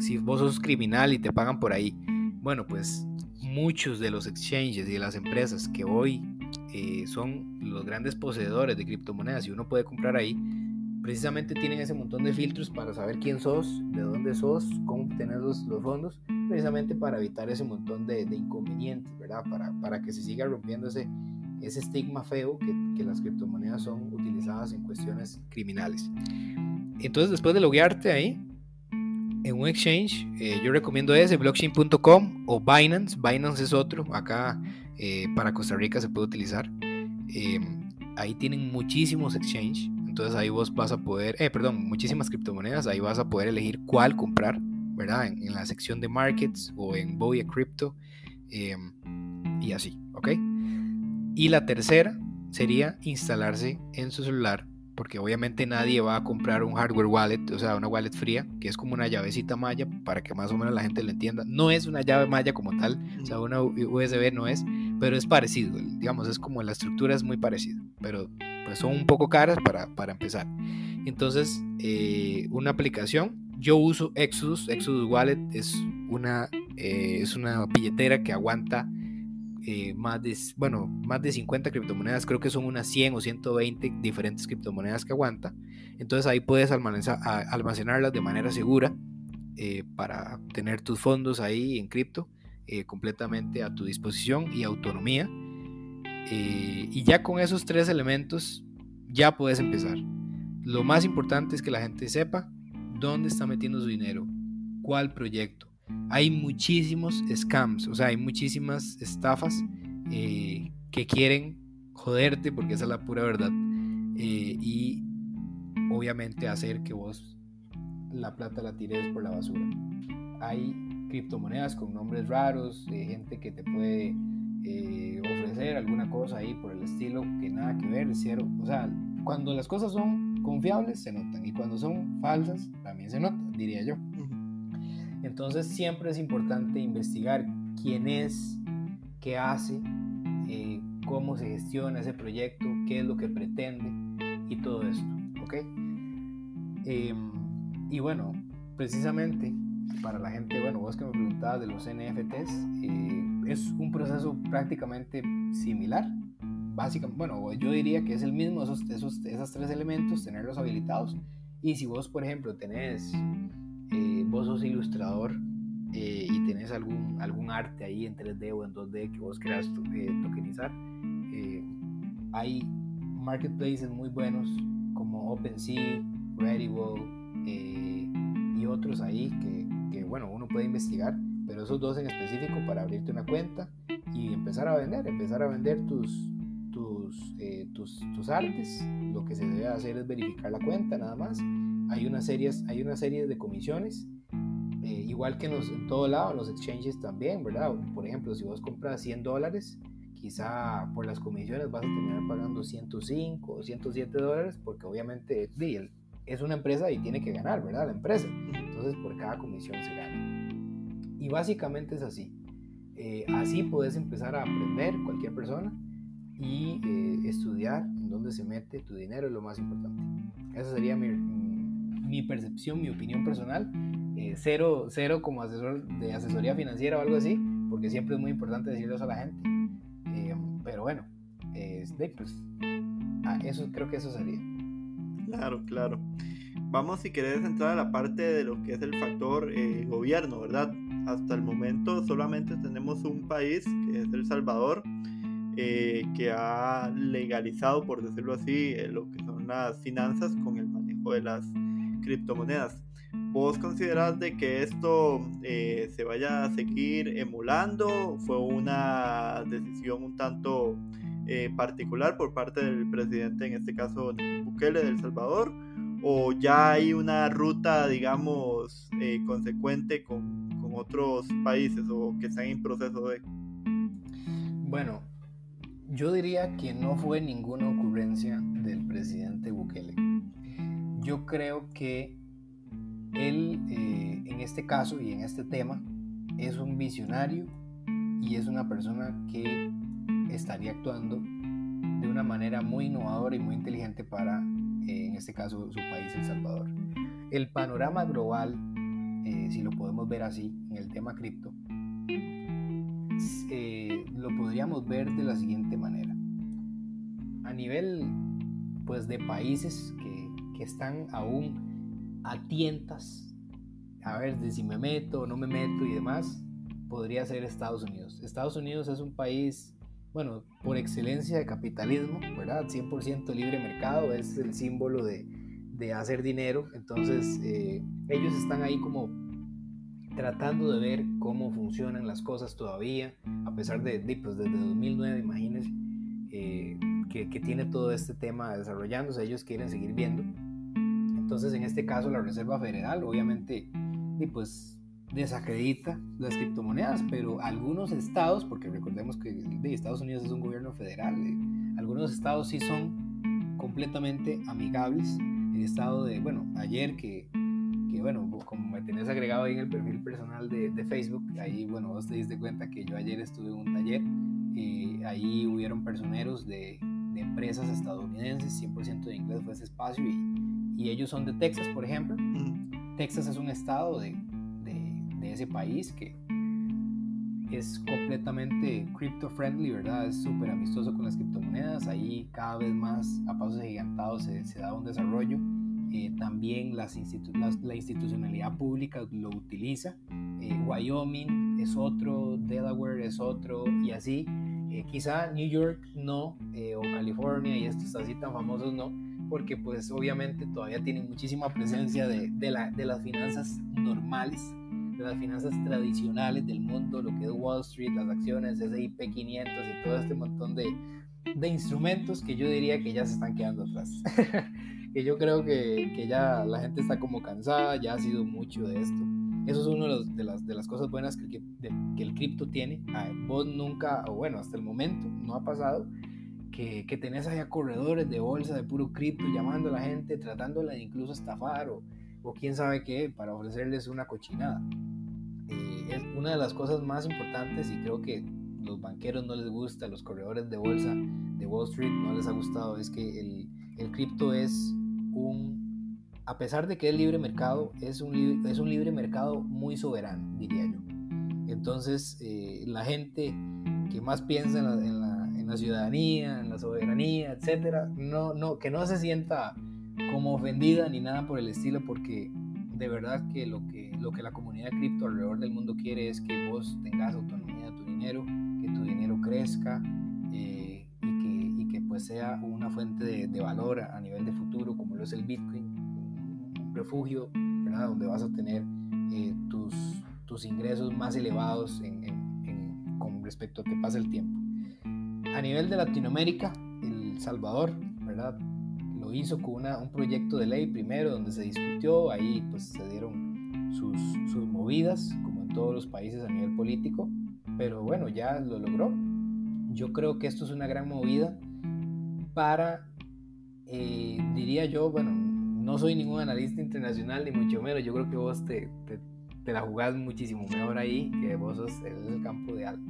si vos sos criminal y te pagan por ahí. Bueno, pues muchos de los exchanges y de las empresas que hoy eh, son los grandes poseedores de criptomonedas y uno puede comprar ahí, precisamente tienen ese montón de filtros para saber quién sos, de dónde sos, cómo obtener los, los fondos, precisamente para evitar ese montón de, inconvenientes, ¿verdad? Para, para, que se siga rompiendo ese, ese estigma feo que, las criptomonedas son utilizadas en cuestiones criminales. Entonces, después de loguearte ahí, en un exchange, eh, yo recomiendo ese, blockchain.com o Binance. Binance es otro, acá eh, para Costa Rica se puede utilizar. Eh, ahí tienen muchísimos exchanges entonces ahí vos vas a poder, perdón, muchísimas criptomonedas, ahí vas a poder elegir cuál comprar, ¿verdad? En, la sección de markets o en Boya Crypto y así, ¿ok? Y la tercera sería instalarse en su celular, porque obviamente nadie va a comprar un hardware wallet, o sea, una wallet fría, que es como una llavecita malla, para que más o menos la gente lo entienda. No es una llave malla como tal, o sea, una USB no es, pero es parecido, digamos, es como la estructura es muy parecida, pero pues son un poco caras para, para empezar. Entonces, eh, una aplicación, yo uso Exodus, Exodus Wallet es una, eh, es una billetera que aguanta eh, más, de, bueno, más de 50 criptomonedas, creo que son unas 100 o 120 diferentes criptomonedas que aguanta. Entonces ahí puedes almacenarlas de manera segura para tener tus fondos ahí en cripto completamente a tu disposición y autonomía. Eh, y ya con esos tres elementos ya puedes empezar. Lo más importante es que la gente sepa dónde está metiendo su dinero, cuál proyecto. Hay muchísimos scams, o sea, hay muchísimas estafas eh, que quieren joderte, porque esa es la pura verdad, eh, y obviamente hacer que vos la plata la tires por la basura. Hay criptomonedas con nombres raros, de gente que te puede eh, ofrecer alguna cosa ahí por el estilo que nada que ver, cero. O sea, cuando las cosas son confiables se notan y cuando son falsas también se notan, diría yo. Entonces siempre es importante investigar quién es, qué hace, eh, cómo se gestiona ese proyecto, qué es lo que pretende y todo esto, ¿ok? Em, y bueno, precisamente para la gente, bueno, vos que me preguntabas de los NFTs, eh, es un proceso prácticamente similar. Básicamente, bueno, yo diría que es el mismo, esos, esos, esos tres elementos, tenerlos habilitados. Y si vos, por ejemplo, tenés, eh, vos sos ilustrador eh, y tenés algún, algún arte ahí en 3D o en 2D que vos quieras tokenizar, hay marketplaces muy buenos como OpenSea, Rarible y otros ahí que que bueno, uno puede investigar, pero esos dos en específico para abrirte una cuenta y empezar a vender, empezar a vender tus, tus, eh, tus, tus, artes. Lo que se debe hacer es verificar la cuenta nada más. Hay una serie, hay una serie de comisiones, eh, igual que en, los, en todo lado, en los exchanges también, ¿verdad? Por ejemplo, si vos compras 100 dólares, quizá por las comisiones vas a terminar pagando 105 o 107 dólares, porque obviamente es una empresa y tiene que ganar, ¿verdad? La empresa. Entonces por cada comisión se gana. Y básicamente es así. Eh, así puedes empezar a aprender cualquier persona y eh, estudiar en dónde se mete tu dinero es lo más importante. Esa sería mi, mi percepción, mi opinión personal. Eh, cero, cero como asesor de asesoría financiera o algo así, porque siempre es muy importante decirlo a la gente. pero bueno, pues, ah, eso, creo que eso sería. Claro, claro. Vamos si querés entrar a la parte de lo que es el factor gobierno, ¿verdad? hasta el momento solamente tenemos un país, que es El Salvador, eh, que ha legalizado, por decirlo así, eh, lo que son las finanzas con el manejo de las criptomonedas. ¿Vos considerás de que esto eh, se vaya a seguir emulando? ¿Fue una decisión un tanto particular por parte del presidente, en este caso Bukele de El Salvador? ¿O ya hay una ruta, digamos, consecuente con otros países o que están en proceso de? Bueno, yo diría que no fue ninguna ocurrencia del presidente Bukele. Yo creo que él, eh, en este caso y en este tema, es un visionario y es una persona que estaría actuando de una manera muy innovadora y muy inteligente para, eh, en este caso, su país, El Salvador. El panorama global eh, si lo podemos ver así, en el tema cripto, eh, lo podríamos ver de la siguiente manera. A nivel pues, de países que, que están aún a tientas, a ver de si me meto o no me meto y demás, podría ser Estados Unidos. Estados Unidos es un país, bueno, por excelencia de capitalismo, ¿verdad? 100% libre mercado, es el símbolo de, de hacer dinero. Entonces eh, ellos están ahí como tratando de ver cómo funcionan las cosas todavía, a pesar de, pues desde 2009, imagínense, eh, que, que, tiene todo este tema desarrollándose, ellos quieren seguir viendo. Entonces, en este caso, la Reserva Federal, obviamente, pues desacredita las criptomonedas, pero algunos estados, porque recordemos que de Estados Unidos es un gobierno federal, eh, algunos estados sí son completamente amigables. El estado de, bueno, ayer que, que, bueno, como me tenés agregado ahí en el perfil personal de, de, Facebook, ahí, bueno, vos te diste cuenta que yo ayer estuve en un taller, y eh, ahí hubieron personeros de, de empresas estadounidenses, 100% de inglés fue ese espacio, y, y, ellos son de Texas, por ejemplo. Texas es un estado de, de, de ese país que es completamente crypto friendly, ¿verdad? Es súper amistoso con las criptomonedas. Ahí cada vez más a pasos agigantados se, se da un desarrollo. Eh, también las la institucionalidad pública lo utiliza. Eh, Wyoming es otro, Delaware es otro y así. Eh, quizá New York no, o California y estos así tan famosos no, porque pues obviamente todavía tienen muchísima presencia de, de, la, de las finanzas normales de las finanzas tradicionales del mundo, lo que es Wall Street, las acciones, S&P 500 y todo este montón de, de instrumentos que yo diría que ya se están quedando atrás. [LAUGHS] que yo creo que, que, ya la gente está como cansada, ya ha sido mucho de esto. Eso es una de, de, las, de las cosas buenas que, que el cripto tiene. Ah, vos nunca, o bueno, hasta el momento no ha pasado que, que tenés allá corredores de bolsa de puro cripto llamando a la gente, tratándola de incluso estafar o o quién sabe qué para ofrecerles una cochinada. Eh, es una de las cosas más importantes y creo que los banqueros no les gusta, los corredores de bolsa de Wall Street no les ha gustado, es que el, el cripto es un, a pesar de que es libre mercado, es un, es un libre mercado muy soberano, diría yo. Entonces, eh, la gente que más piensa en en la, en la ciudadanía, en la soberanía, etcétera, no, no, que no se sienta como ofendida ni nada por el estilo, porque de verdad que lo que, lo que la comunidad cripto alrededor del mundo quiere es que vos tengas autonomía de tu dinero, que tu dinero crezca eh, y, que, y, que, pues sea una fuente de, de, valor a nivel de futuro, como lo es el Bitcoin, un refugio, ¿verdad? Donde vas a tener eh, tus, tus ingresos más elevados en, en, en, con respecto a que pasa el tiempo. A nivel de Latinoamérica, El Salvador, ¿verdad? hizo con una, un proyecto de ley primero donde se discutió, ahí pues se dieron sus, sus movidas, como en todos los países a nivel político, pero bueno, ya lo logró. Yo creo que esto es una gran movida para, eh, diría yo, bueno, no soy ningún analista internacional ni mucho menos, yo creo que vos te, te, te la jugás muchísimo mejor ahí que vos sos el campo de algo,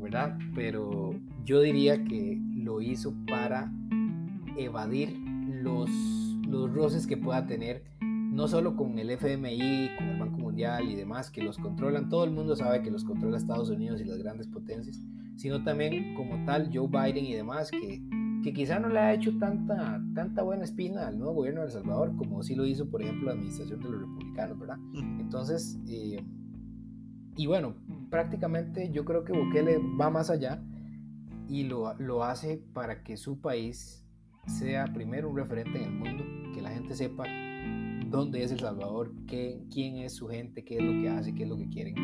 ¿verdad? Pero yo diría que lo hizo para evadir los, los roces que pueda tener, no solo con el FMI, con el Banco Mundial y demás, que los controlan, todo el mundo sabe que los controla Estados Unidos y las grandes potencias, sino también como tal Joe Biden y demás, que que quizá no le ha hecho tanta, tanta buena espina al nuevo gobierno de El Salvador como sí lo hizo, por ejemplo, la administración de los republicanos, ¿verdad? Entonces, eh, y bueno, prácticamente yo creo que Bukele va más allá y lo, lo hace para que su país sea primero un referente en el mundo, que la gente sepa dónde es El Salvador, qué, quién es su gente, qué es lo que hace, qué es lo que quieren.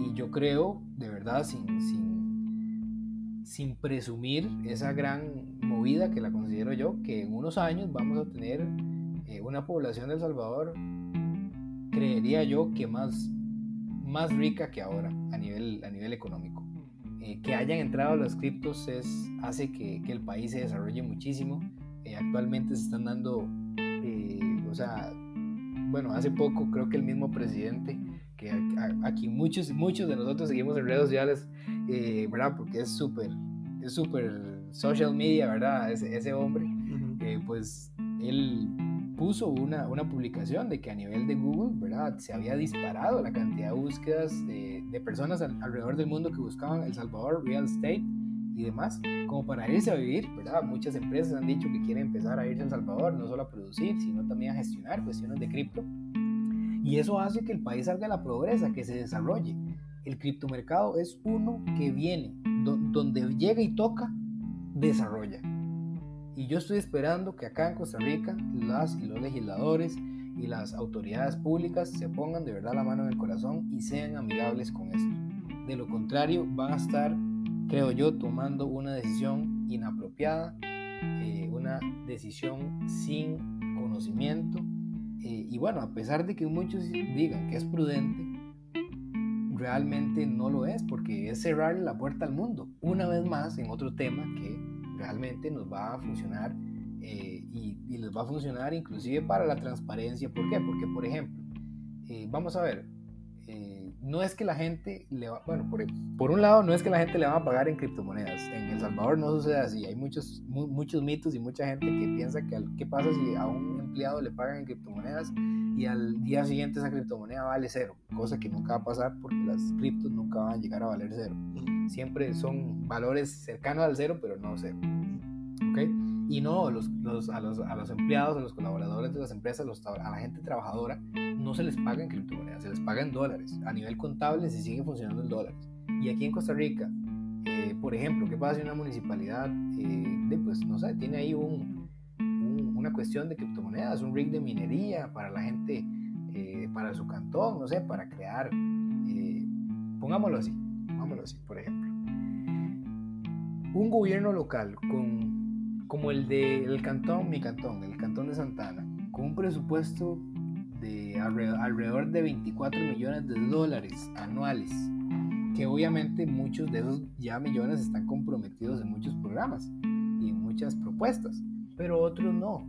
Y yo creo, de verdad, sin, sin, sin presumir esa gran movida que la considero yo, que en unos años vamos a tener eh, una población de El Salvador, creería yo que más, más rica que ahora a nivel, a nivel económico. Eh, que hayan entrado los criptos es, hace que, que el país se desarrolle muchísimo. Eh, actualmente se están dando, o sea, bueno, hace poco creo que el mismo presidente, que aquí muchos, muchos de nosotros seguimos en redes sociales, ¿verdad? Porque es súper, es súper social media, ¿verdad? Ese, ese hombre, eh, pues él puso una, una, publicación de que a nivel de Google, ¿verdad? Se había disparado la cantidad de búsquedas de, de personas alrededor del mundo que buscaban El Salvador, real estate y demás, como para irse a vivir, ¿verdad? Muchas empresas han dicho que quieren empezar a irse a El Salvador, no solo a producir, sino también a gestionar cuestiones de cripto. Y eso hace que el país salga a la progresa, que se desarrolle. El criptomercado es uno que viene, donde llega y toca, desarrolla. Y yo estoy esperando que acá en Costa Rica las y los legisladores y las autoridades públicas se pongan de verdad la mano en el corazón y sean amigables con esto. De lo contrario, van a estar, creo yo, tomando una decisión inapropiada, eh, una decisión sin conocimiento. Eh, y bueno, a pesar de que muchos digan que es prudente, realmente no lo es, porque es cerrarle la puerta al mundo. Una vez más, en otro tema que realmente nos va a funcionar eh, y, les va a funcionar inclusive para la transparencia. ¿Por qué? Porque, por ejemplo, eh, vamos a ver, eh, no es que la gente le va, bueno, por, por, un lado, no es que la gente le va a pagar en criptomonedas. En El Salvador no sucede así. Hay muchos, muchos mitos y mucha gente que piensa que, ¿qué pasa si a un empleado le pagan en criptomonedas? y al día siguiente esa criptomoneda vale cero, cosa que nunca va a pasar porque las criptos nunca van a llegar a valer cero. Siempre son valores cercanos al cero, pero no cero. ¿Ok? Y no, los, los, a, los, a, los, empleados, a los colaboradores de las empresas, a la gente trabajadora, no se les paga en criptomonedas, se les paga en dólares. A nivel contable se sigue funcionando en dólares. Y aquí en Costa Rica, eh, por ejemplo, ¿qué pasa si una municipalidad, eh, de, pues no sé, tiene ahí un, una cuestión de criptomonedas, un rig de minería para la gente, eh, para su cantón, no sé, para crear, pongámoslo así, por ejemplo. Un gobierno local como el del cantón, mi cantón, el cantón de Santana, con un presupuesto de alrededor de 24 millones de dólares anuales, que obviamente muchos de esos ya millones están comprometidos en muchos programas y en muchas propuestas pero otros no.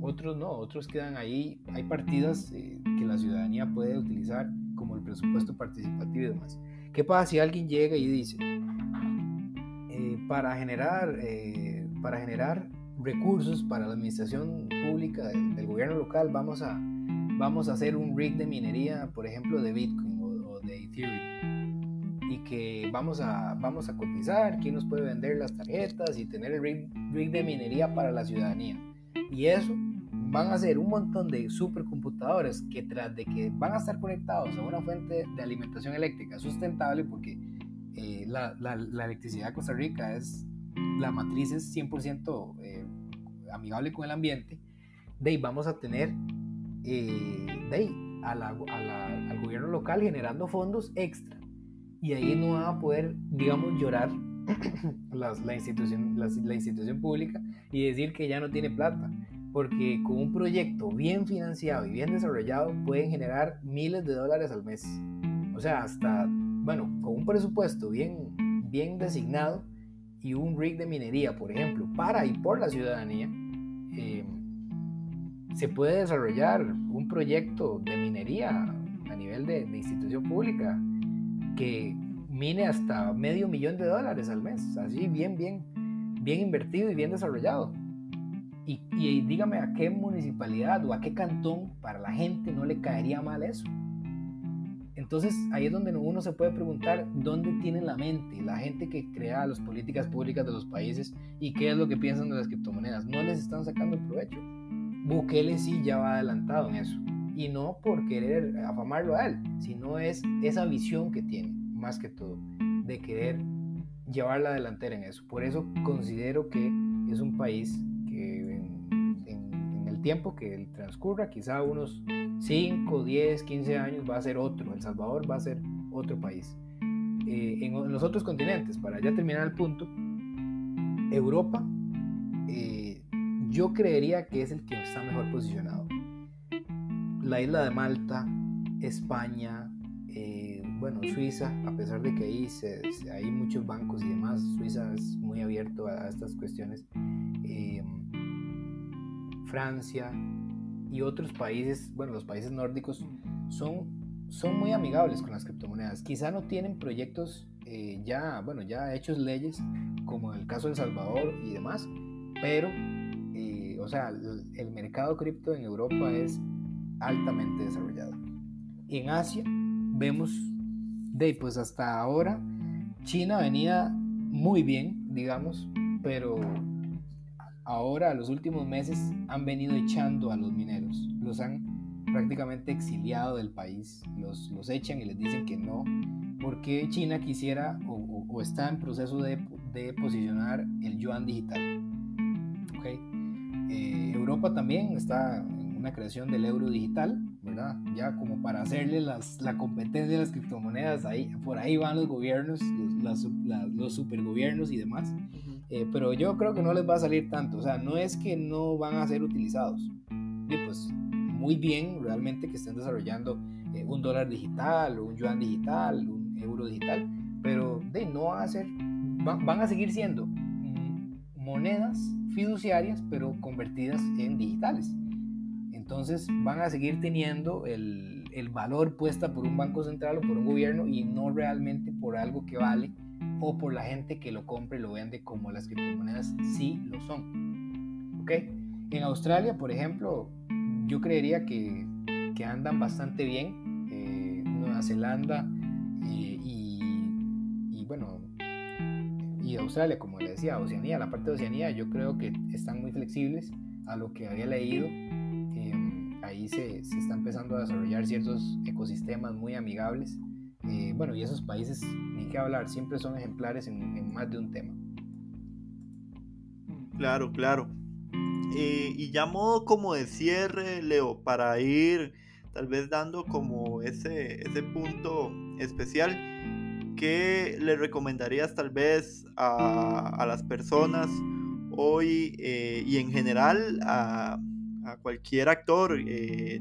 Otros no, otros quedan ahí. Hay partidas eh, que la ciudadanía puede utilizar como el presupuesto participativo y demás. ¿Qué pasa si alguien llega y dice, eh, para, generar, eh, para generar recursos para la administración pública del, gobierno local vamos a, vamos a hacer un rig de minería, por ejemplo, de Bitcoin o, de Ethereum? Y que vamos a, vamos a cotizar, quién nos puede vender las tarjetas y tener el rig rig de minería para la ciudadanía. Y eso van a ser un montón de supercomputadores que tras de que van a estar conectados a una fuente de alimentación eléctrica sustentable, porque eh, la, la, electricidad de Costa Rica es, la matriz es 100% eh, amigable con el ambiente, de ahí vamos a tener eh, de ahí a la, al gobierno local generando fondos extra. Y ahí no van a poder, digamos, llorar [CLEARS THROAT] la, institución, la, institución pública y decir que ya no tiene plata, porque con un proyecto bien financiado y bien desarrollado pueden generar miles de dólares al mes. O sea, hasta, bueno, con un presupuesto bien, bien designado y un rig de minería, por ejemplo, para y por la ciudadanía, eh, se puede desarrollar un proyecto de minería a nivel de, institución pública que mine hasta medio millón de dólares al mes, así bien, bien, bien invertido y bien desarrollado. Y, y, dígame a qué municipalidad o a qué cantón para la gente no le caería mal eso. Entonces ahí es donde uno se puede preguntar dónde tiene la mente la gente que crea las políticas públicas de los países y qué es lo que piensan de las criptomonedas. No les están sacando provecho. Bukele sí ya va adelantado en eso. Y no por querer afamarlo a él, sino es esa visión que tiene, más que todo, de querer llevar la delantera en eso. Por eso considero que es un país tiempo que transcurra, quizá unos 5, 10, 15 años va a ser otro. El Salvador va a ser otro país. Eh, en, los otros continentes, para ya terminar el punto, Europa, eh, yo creería que es el que está mejor posicionado. La isla de Malta, España, eh, bueno, Suiza, a pesar de que ahí hay muchos bancos y demás, Suiza es muy abierto a, a estas cuestiones. Francia, y otros países, bueno, los países nórdicos son, son muy amigables con las criptomonedas. Quizá no tienen proyectos eh, ya, bueno, ya hechos leyes, como en el caso de El Salvador y demás, pero, eh, o sea, el, mercado cripto en Europa es altamente desarrollado. En Asia vemos, de pues hasta ahora, China venía muy bien, digamos, pero ahora, los últimos meses, han venido echando a los mineros. Los han prácticamente exiliado del país. Los, los echan y les dicen que no, porque China quisiera o, está en proceso de, de, posicionar el yuan digital. ¿Okay? Eh, Europa también está en una creación del euro digital, ¿verdad? Ya como para hacerle las, la competencia de las criptomonedas, ahí, por ahí van los gobiernos, los, los supergobiernos y demás. Eh, pero yo creo que no les va a salir tanto, o sea, no es que no van a ser utilizados. Y pues muy bien realmente que estén desarrollando eh, un dólar digital, un yuan digital, un euro digital, pero de no van a ser, van, a seguir siendo mm, monedas fiduciarias, pero convertidas en digitales. Entonces van a seguir teniendo el, el valor puesta por un banco central o por un gobierno y no realmente por algo que vale o por la gente que lo compre y lo vende como las criptomonedas sí lo son. ¿Ok? En Australia, por ejemplo, yo creería que, que andan bastante bien. Eh, Nueva Zelanda eh, y, bueno, y Australia, como le decía, Oceanía, la parte de Oceanía, yo creo que están muy flexibles a lo que había leído. Em, ahí se, se está empezando a desarrollar ciertos ecosistemas muy amigables eh, bueno, y esos países, ni qué hablar, siempre son ejemplares en, más de un tema. Claro, claro. Eh, y ya modo como de cierre, Leo, para ir tal vez dando como ese, ese punto especial, ¿qué le recomendarías tal vez a, las personas hoy eh, y en general a, a cualquier actor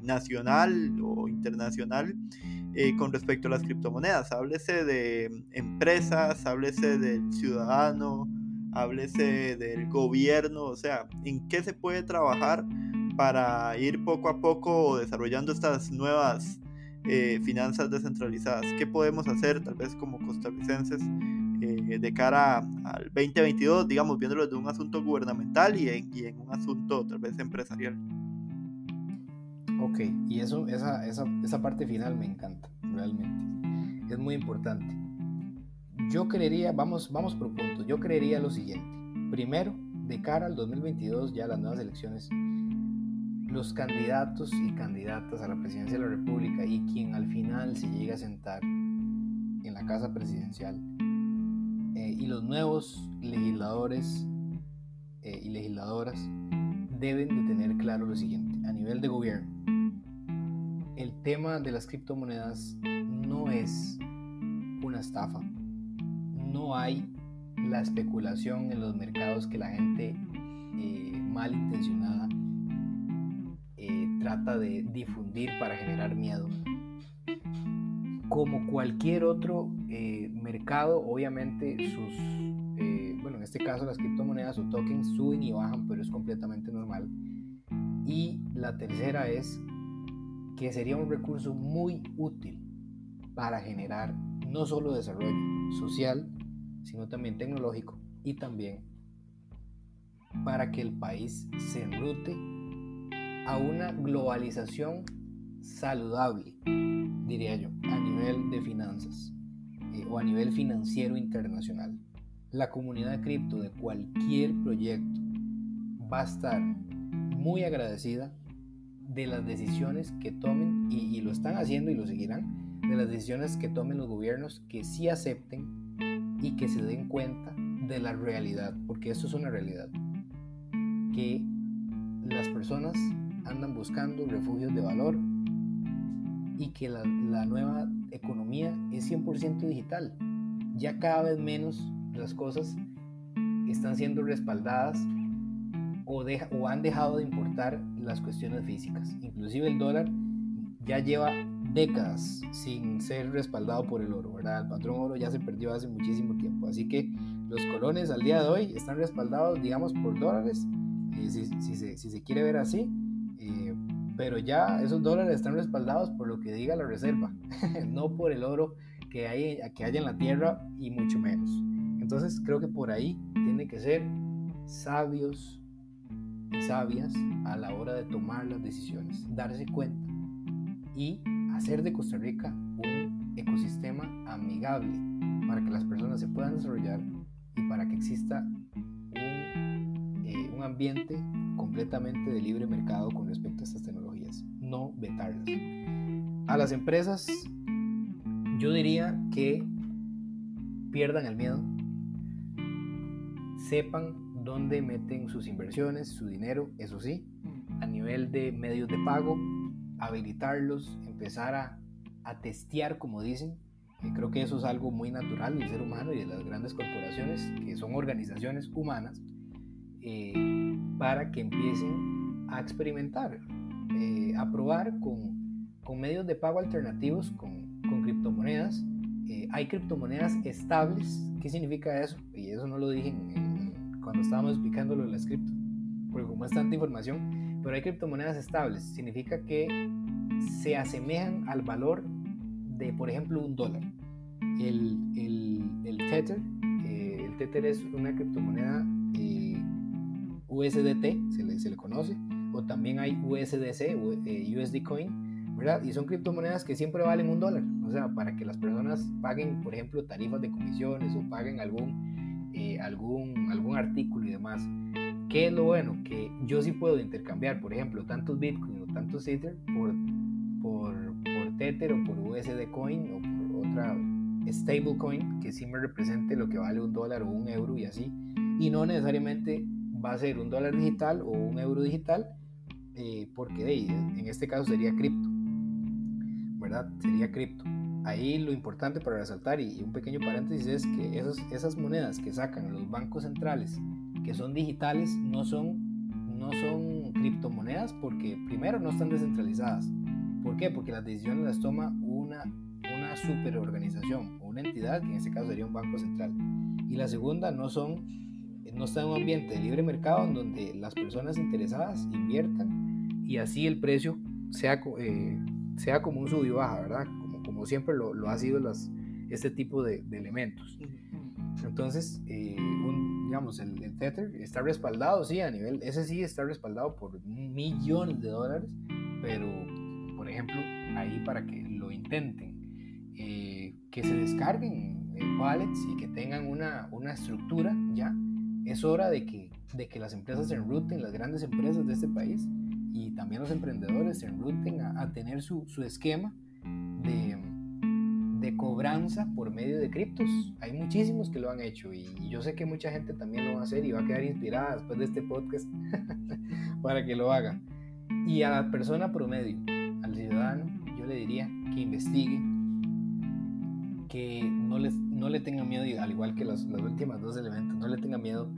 nacional o internacional eh, con respecto a las criptomonedas. Háblese de empresas, háblese del ciudadano, háblese del gobierno, o sea, en qué se puede trabajar para ir poco a poco desarrollando estas nuevas eh, finanzas descentralizadas. ¿Qué podemos hacer tal vez como costarricenses eh, de cara al 2022, digamos, viéndolo de un asunto gubernamental y en, y en un asunto tal vez empresarial? Ok, y eso, esa, esa, esa parte final me encanta, realmente. Es muy importante. Yo creería, vamos, vamos por puntos, yo creería lo siguiente. Primero, de cara al 2022, ya las nuevas elecciones, los candidatos y candidatas a la presidencia de la República y quien al final se llegue a sentar en la casa presidencial eh, y los nuevos legisladores eh, y legisladoras deben de tener claro lo siguiente a nivel de gobierno el tema de las criptomonedas no es una estafa. No hay la especulación en los mercados que la gente eh, malintencionada eh, trata de difundir para generar miedo. Como cualquier otro eh, mercado, obviamente sus, bueno, en este caso las criptomonedas o tokens suben y bajan, pero es completamente normal. Y la tercera es que sería un recurso muy útil para generar no solo desarrollo social, sino también tecnológico y también para que el país se enrute a una globalización saludable, diría yo, a nivel de finanzas eh, o a nivel financiero internacional. La comunidad cripto de cualquier proyecto va a estar muy agradecida de las decisiones que tomen, y, lo están haciendo y lo seguirán, de las decisiones que tomen los gobiernos que sí acepten y que se den cuenta de la realidad, porque eso es una realidad, que las personas andan buscando refugios de valor y que la, nueva economía es 100% digital. Ya cada vez menos las cosas están siendo respaldadas o, o han dejado de importar las cuestiones físicas. Inclusive el dólar ya lleva décadas sin ser respaldado por el oro, ¿verdad? El patrón oro ya se perdió hace muchísimo tiempo. Así que los colones al día de hoy están respaldados, digamos, por dólares, eh, si, se, si, se, quiere ver así. Eh, pero ya esos dólares están respaldados por lo que diga la reserva, [LAUGHS] no por el oro que hay, que hay en la tierra y mucho menos. Entonces creo que por ahí tiene que ser sabios sabias a la hora de tomar las decisiones, darse cuenta y hacer de Costa Rica un ecosistema amigable para que las personas se puedan desarrollar y para que exista un, eh, un ambiente completamente de libre mercado con respecto a estas tecnologías, no vetarlas. A las empresas yo diría que pierdan el miedo, sepan dónde meten sus inversiones, su dinero, eso sí, a nivel de medios de pago, habilitarlos, empezar a, a testear, como dicen. creo que eso es algo muy natural del ser humano y de las grandes corporaciones, que son organizaciones humanas, eh, para que empiecen a experimentar, eh, a probar con, con, medios de pago alternativos, con, con criptomonedas. Eh, hay criptomonedas estables. ¿Qué significa eso? Y eso no lo dije en, cuando estábamos explicándolo en la script, porque como es tanta información, pero hay criptomonedas estables. Significa que se asemejan al valor de, por ejemplo, un dólar. El, el, el Tether, el Tether es una criptomoneda USDT, se le, se le conoce, o también hay USDC, USD eh, Coin, ¿verdad? Y son criptomonedas que siempre valen un dólar, o sea, para que las personas paguen, por ejemplo, tarifas de comisiones o paguen algún, eh, algún, algún artículo y demás. ¿Qué es lo bueno? Que yo sí puedo intercambiar, por ejemplo, tantos Bitcoin o tantos Ether por, por, por Tether o por USD Coin o por otra stablecoin que sí me represente lo que vale un dólar o un euro y así. Y no necesariamente va a ser un dólar digital o un euro digital, eh, porque en este caso sería cripto, ¿verdad? Sería cripto. Ahí lo importante para resaltar, y, un pequeño paréntesis, es que esas, esas monedas que sacan los bancos centrales, que son digitales, no son, no son criptomonedas porque primero no están descentralizadas. ¿Por qué? Porque las decisiones las toma una, una superorganización o una entidad, que en este caso sería un banco central. Y la segunda no son no está en un ambiente de libre mercado en donde las personas interesadas inviertan y así el precio sea, eh, sea como un sub y baja, ¿verdad? Como, siempre lo, lo ha sido las, este tipo de, de elementos. Entonces, eh, digamos, el, el, Tether está respaldado, sí, a nivel, ese sí está respaldado por millones de dólares, pero, por ejemplo, ahí para que lo intenten, eh, que se descarguen wallets y que tengan una, una estructura ya es hora de que, de que las empresas se enruten, las grandes empresas de este país y también los emprendedores se enruten a, tener su, su esquema cobranza por medio de criptos. Hay muchísimos que lo han hecho y, yo sé que mucha gente también lo va a hacer y va a quedar inspirada después de este podcast [LAUGHS] para que lo haga. Y a la persona promedio, al ciudadano, yo le diría que investigue, que no, les, no le tenga miedo, al igual que los, los últimos dos elementos, no le tenga miedo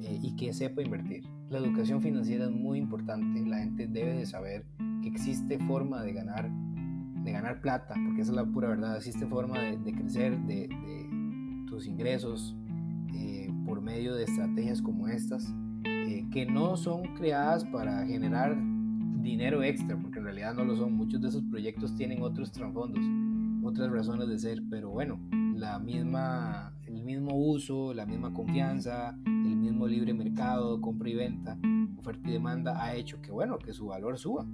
eh, y que sepa invertir. La educación financiera es muy importante, la gente debe de saber que existe forma de ganar, de ganar plata, porque esa es la pura verdad, existe forma de, crecer de, tus ingresos eh, por medio de estrategias como estas, eh, que no son creadas para generar dinero extra, porque en realidad no lo son. Muchos de esos proyectos tienen otros trasfondos, otras razones de ser, pero bueno, la misma, el mismo uso, la misma confianza, el mismo libre mercado, compra y venta, oferta y demanda ha hecho que, bueno, que su valor suba,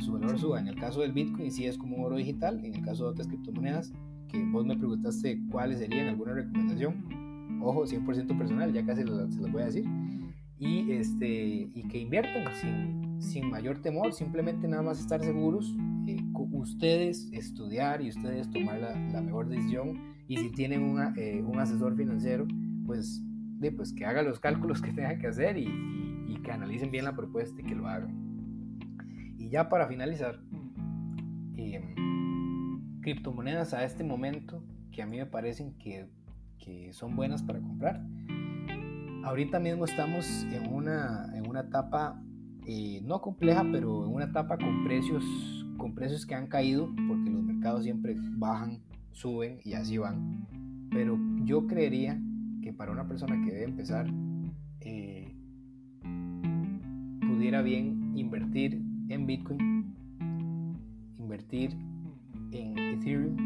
su valor suba. En el caso del Bitcoin sí es como un oro digital, en el caso de otras criptomonedas, que vos me preguntaste cuáles serían alguna recomendación, ojo, 100% personal, ya casi se los voy a decir, y, este, y que inviertan sin, sin mayor temor, simplemente nada más estar seguros, eh, ustedes estudiar y ustedes tomar la, la mejor decisión y si tienen una, eh, un asesor financiero, pues, de, pues que haga los cálculos que tenga que hacer y, y, que analicen bien la propuesta y que lo hagan. Ya para finalizar, eh, criptomonedas a este momento que a mí me parecen que, que son buenas para comprar. Ahorita mismo estamos en una, en una etapa eh, no compleja, pero en una etapa con precios, con precios que han caído, porque los mercados siempre bajan suben y así van. Pero yo creería que para una persona que debe empezar, eh, pudiera bien invertir en Bitcoin, invertir en Ethereum.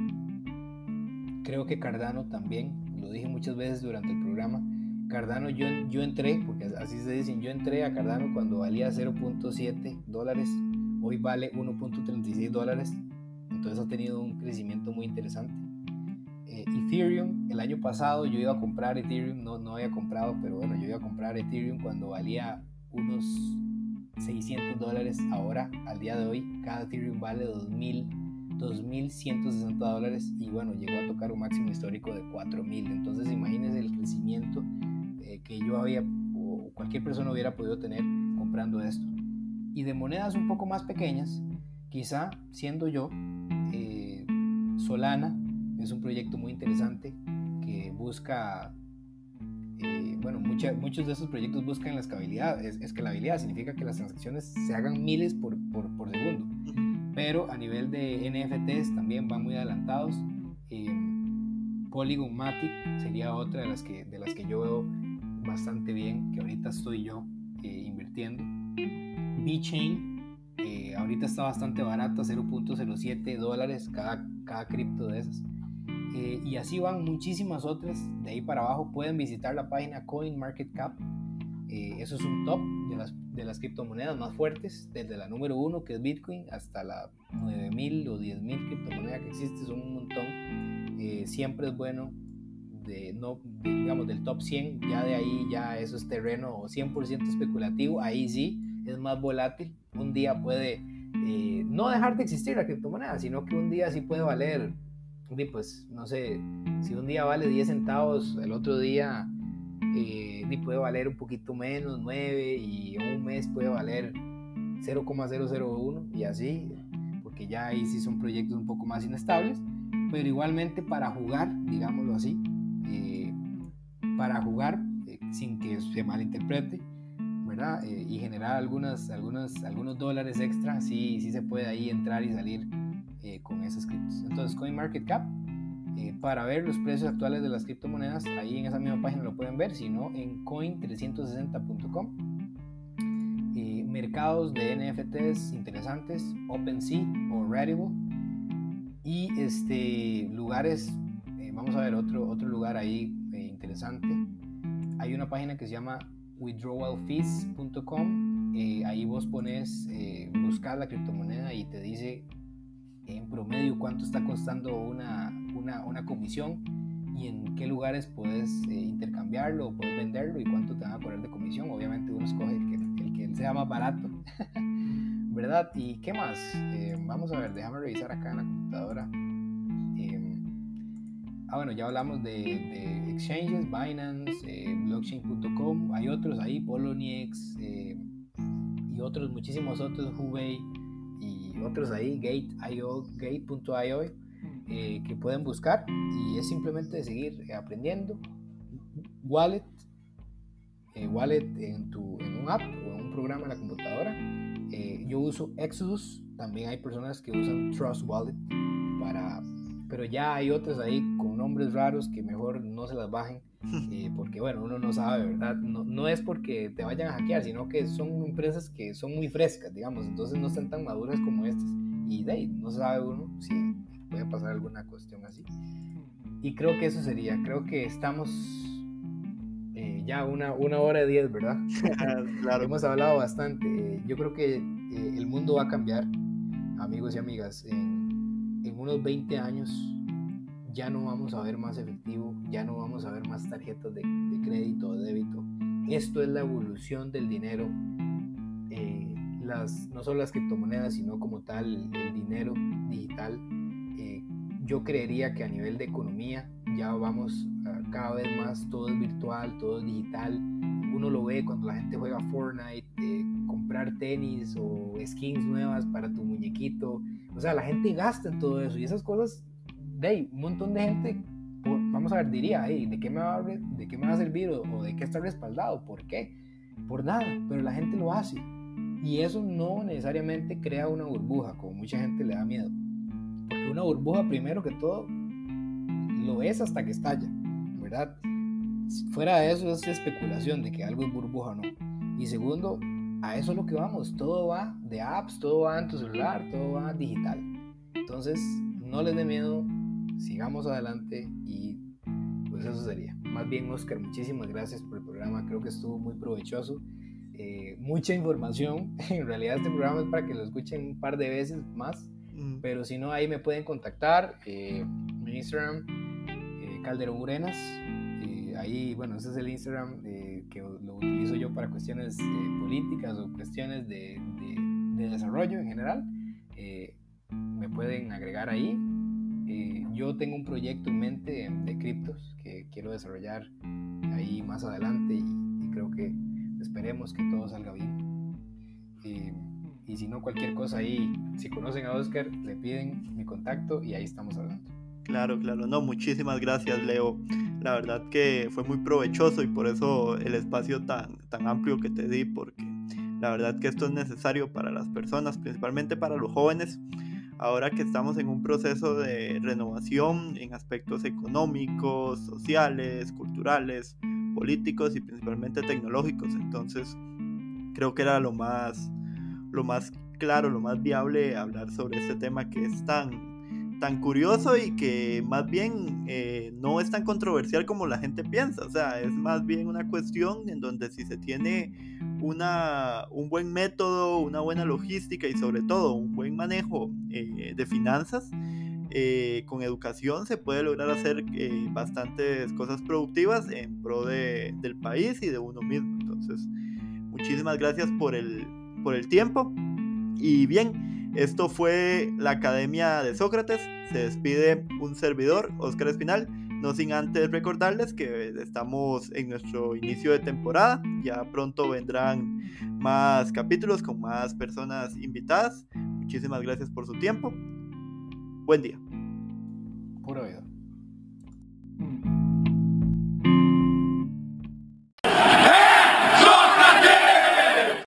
Creo que Cardano también, lo dije muchas veces durante el programa. Cardano yo, yo entré, porque así se dicen, yo entré a Cardano cuando valía 0.7 dólares, hoy vale 1.36 dólares entonces ha tenido un crecimiento muy interesante. Eh, Ethereum, el año pasado yo iba a comprar Ethereum, no, no había comprado, pero bueno, yo iba a comprar Ethereum cuando valía unos 600 dólares. Ahora, al día de hoy, cada Ethereum vale 2000, 2.160 dólares y bueno, llegó a tocar un máximo histórico de 4.000. Entonces imagínense el crecimiento eh, que yo había o cualquier persona hubiera podido tener comprando esto. Y de monedas un poco más pequeñas, quizá siendo yo, Solana es un proyecto muy interesante que busca, eh, bueno, muchos de esos proyectos buscan la escalabilidad. Es, escalabilidad significa que las transacciones se hagan miles por, segundo. Pero a nivel de NFTs también van muy adelantados. Eh, Polygon Matic sería otra de las que, de las que yo veo bastante bien, que ahorita estoy yo eh, invirtiendo. VeChain ahorita está bastante barata, 0.07 dólares cada, cada cripto de esas. Eh, y así van muchísimas otras. De ahí para abajo pueden visitar la página CoinMarketCap. Eh, eso es un top de las, de las criptomonedas más fuertes, desde la número uno que es Bitcoin hasta la 9000 o 10000 criptomonedas que existen, son un montón. Eh, siempre es bueno, de, no, digamos, del top 100, ya de ahí ya eso es terreno 100% especulativo, ahí sí es más volátil. Un día puede eh, no dejar de existir la criptomoneda, sino que un día sí puede valer, pues no sé, si un día vale 10 centavos, el otro día eh, puede valer un poquito menos, 9, y un mes puede valer 0,001 y así, porque ya ahí sí son proyectos un poco más inestables, pero igualmente para jugar, digámoslo así, eh, para jugar sin que se malinterprete, eh, y generar algunas, algunos dólares extra, sí, sí se puede ahí entrar y salir eh, con esos criptos. Entonces, CoinMarketCap, eh, para ver los precios actuales de las criptomonedas, ahí en esa misma página lo pueden ver, si no, en coin360.com. mercados de NFTs interesantes, OpenSea o Rarible. Y este, lugares, vamos a ver otro, otro lugar ahí interesante. Hay una página que se llama withdrawalfees.com. Eh, ahí vos pones, eh, buscar la criptomoneda y te dice en promedio cuánto está costando una, una, una comisión y en qué lugares puedes eh, intercambiarlo o puedes venderlo y cuánto te van a poner de comisión. Obviamente uno escoge el que, sea más barato, [LAUGHS] ¿verdad? ¿Y qué más? vamos a ver, déjame revisar acá en la computadora. Ah, bueno, ya hablamos de, exchanges, Binance, eh, blockchain.com, hay otros ahí, Poloniex eh, y otros, muchísimos otros, Hubei otros ahí, Gate.io, Gate.io, eh, que pueden buscar y es simplemente seguir aprendiendo. Wallet, Wallet en, tu, en un app o en un programa en la computadora. yo uso Exodus, también hay personas que usan Trust Wallet para pero ya hay otras ahí con nombres raros que mejor no se las bajen Eh, porque bueno, uno no sabe, ¿verdad? No, no, es porque te vayan a hackear, sino que son empresas que son muy frescas, digamos, entonces no están tan maduras como estas. Y de ahí no sabe uno si puede pasar alguna cuestión así. Y creo que eso sería, creo que estamos eh, ya una, una hora de diez, ¿verdad? [LAUGHS] claro. Hemos hablado bastante. yo creo que eh, el mundo va a cambiar, amigos y amigas. En, en unos 20 años ya no vamos a ver más efectivo, ya no vamos a ver más tarjetas de, crédito o de débito. Esto es la evolución del dinero, eh, las, no solo las criptomonedas, sino como tal el dinero digital. Eh, yo creería que a nivel de economía ya vamos cada vez más, todo es virtual, todo es digital. Uno lo ve cuando la gente juega Fortnite, eh, comprar tenis o skins nuevas para tu muñequito. O sea, la gente gasta en todo eso y esas cosas de un montón de gente, vamos a ver, diría, ¿de, qué me va a, ¿de qué me va a servir o, de qué está respaldado? ¿Por qué? Por nada, pero la gente lo hace. Y eso no necesariamente crea una burbuja, como mucha gente le da miedo. Porque una burbuja, primero que todo, lo es hasta que estalla, ¿verdad? Fuera de eso es especulación de que algo es burbuja o no. Y segundo, a eso es lo que vamos. Todo va de apps, todo va en tu celular, todo va digital. Entonces, no les dé miedo, sigamos adelante y pues eso sería. Más bien, Oscar, muchísimas gracias por el programa, creo que estuvo muy provechoso. Eh, mucha información, [LAUGHS] en realidad este programa es para que lo escuchen un par de veces más, mm. pero si no, ahí me pueden contactar, eh, mi Instagram, eh, Calderón Urenas, ahí, bueno, ese es el Instagram que lo utilizo yo para cuestiones políticas o cuestiones de, de, desarrollo en general. me pueden agregar ahí yo tengo un proyecto en mente de criptos que quiero desarrollar ahí más adelante y, creo que esperemos que todo salga bien. y si no, cualquier cosa ahí, si conocen a Oscar, le piden mi contacto y ahí estamos hablando. Claro, claro, no, muchísimas gracias Leo. La verdad que fue muy provechoso y por eso el espacio tan, tan amplio que te di, porque la verdad que esto es necesario para las personas, principalmente para los jóvenes ahora que estamos en un proceso de renovación en aspectos económicos, sociales, culturales, políticos y principalmente tecnológicos. Entonces, creo que era lo más, lo más claro, lo más viable hablar sobre este tema que es tan, tan curioso y que más bien eh, no es tan controversial como la gente piensa. O sea, es más bien una cuestión en donde si se tiene una, un buen método, una buena logística y sobre todo un buen manejo eh, de finanzas, eh, con educación se puede lograr hacer eh, bastantes cosas productivas en pro de, del país y de uno mismo. Entonces, muchísimas gracias por el, por el tiempo. Y bien, esto fue la Academia de Sócrates. Se despide un servidor, Oscar Espinal. No sin antes recordarles que estamos en nuestro inicio de temporada. Ya pronto vendrán más capítulos con más personas invitadas. Muchísimas gracias por su tiempo. Buen día. Puro oído.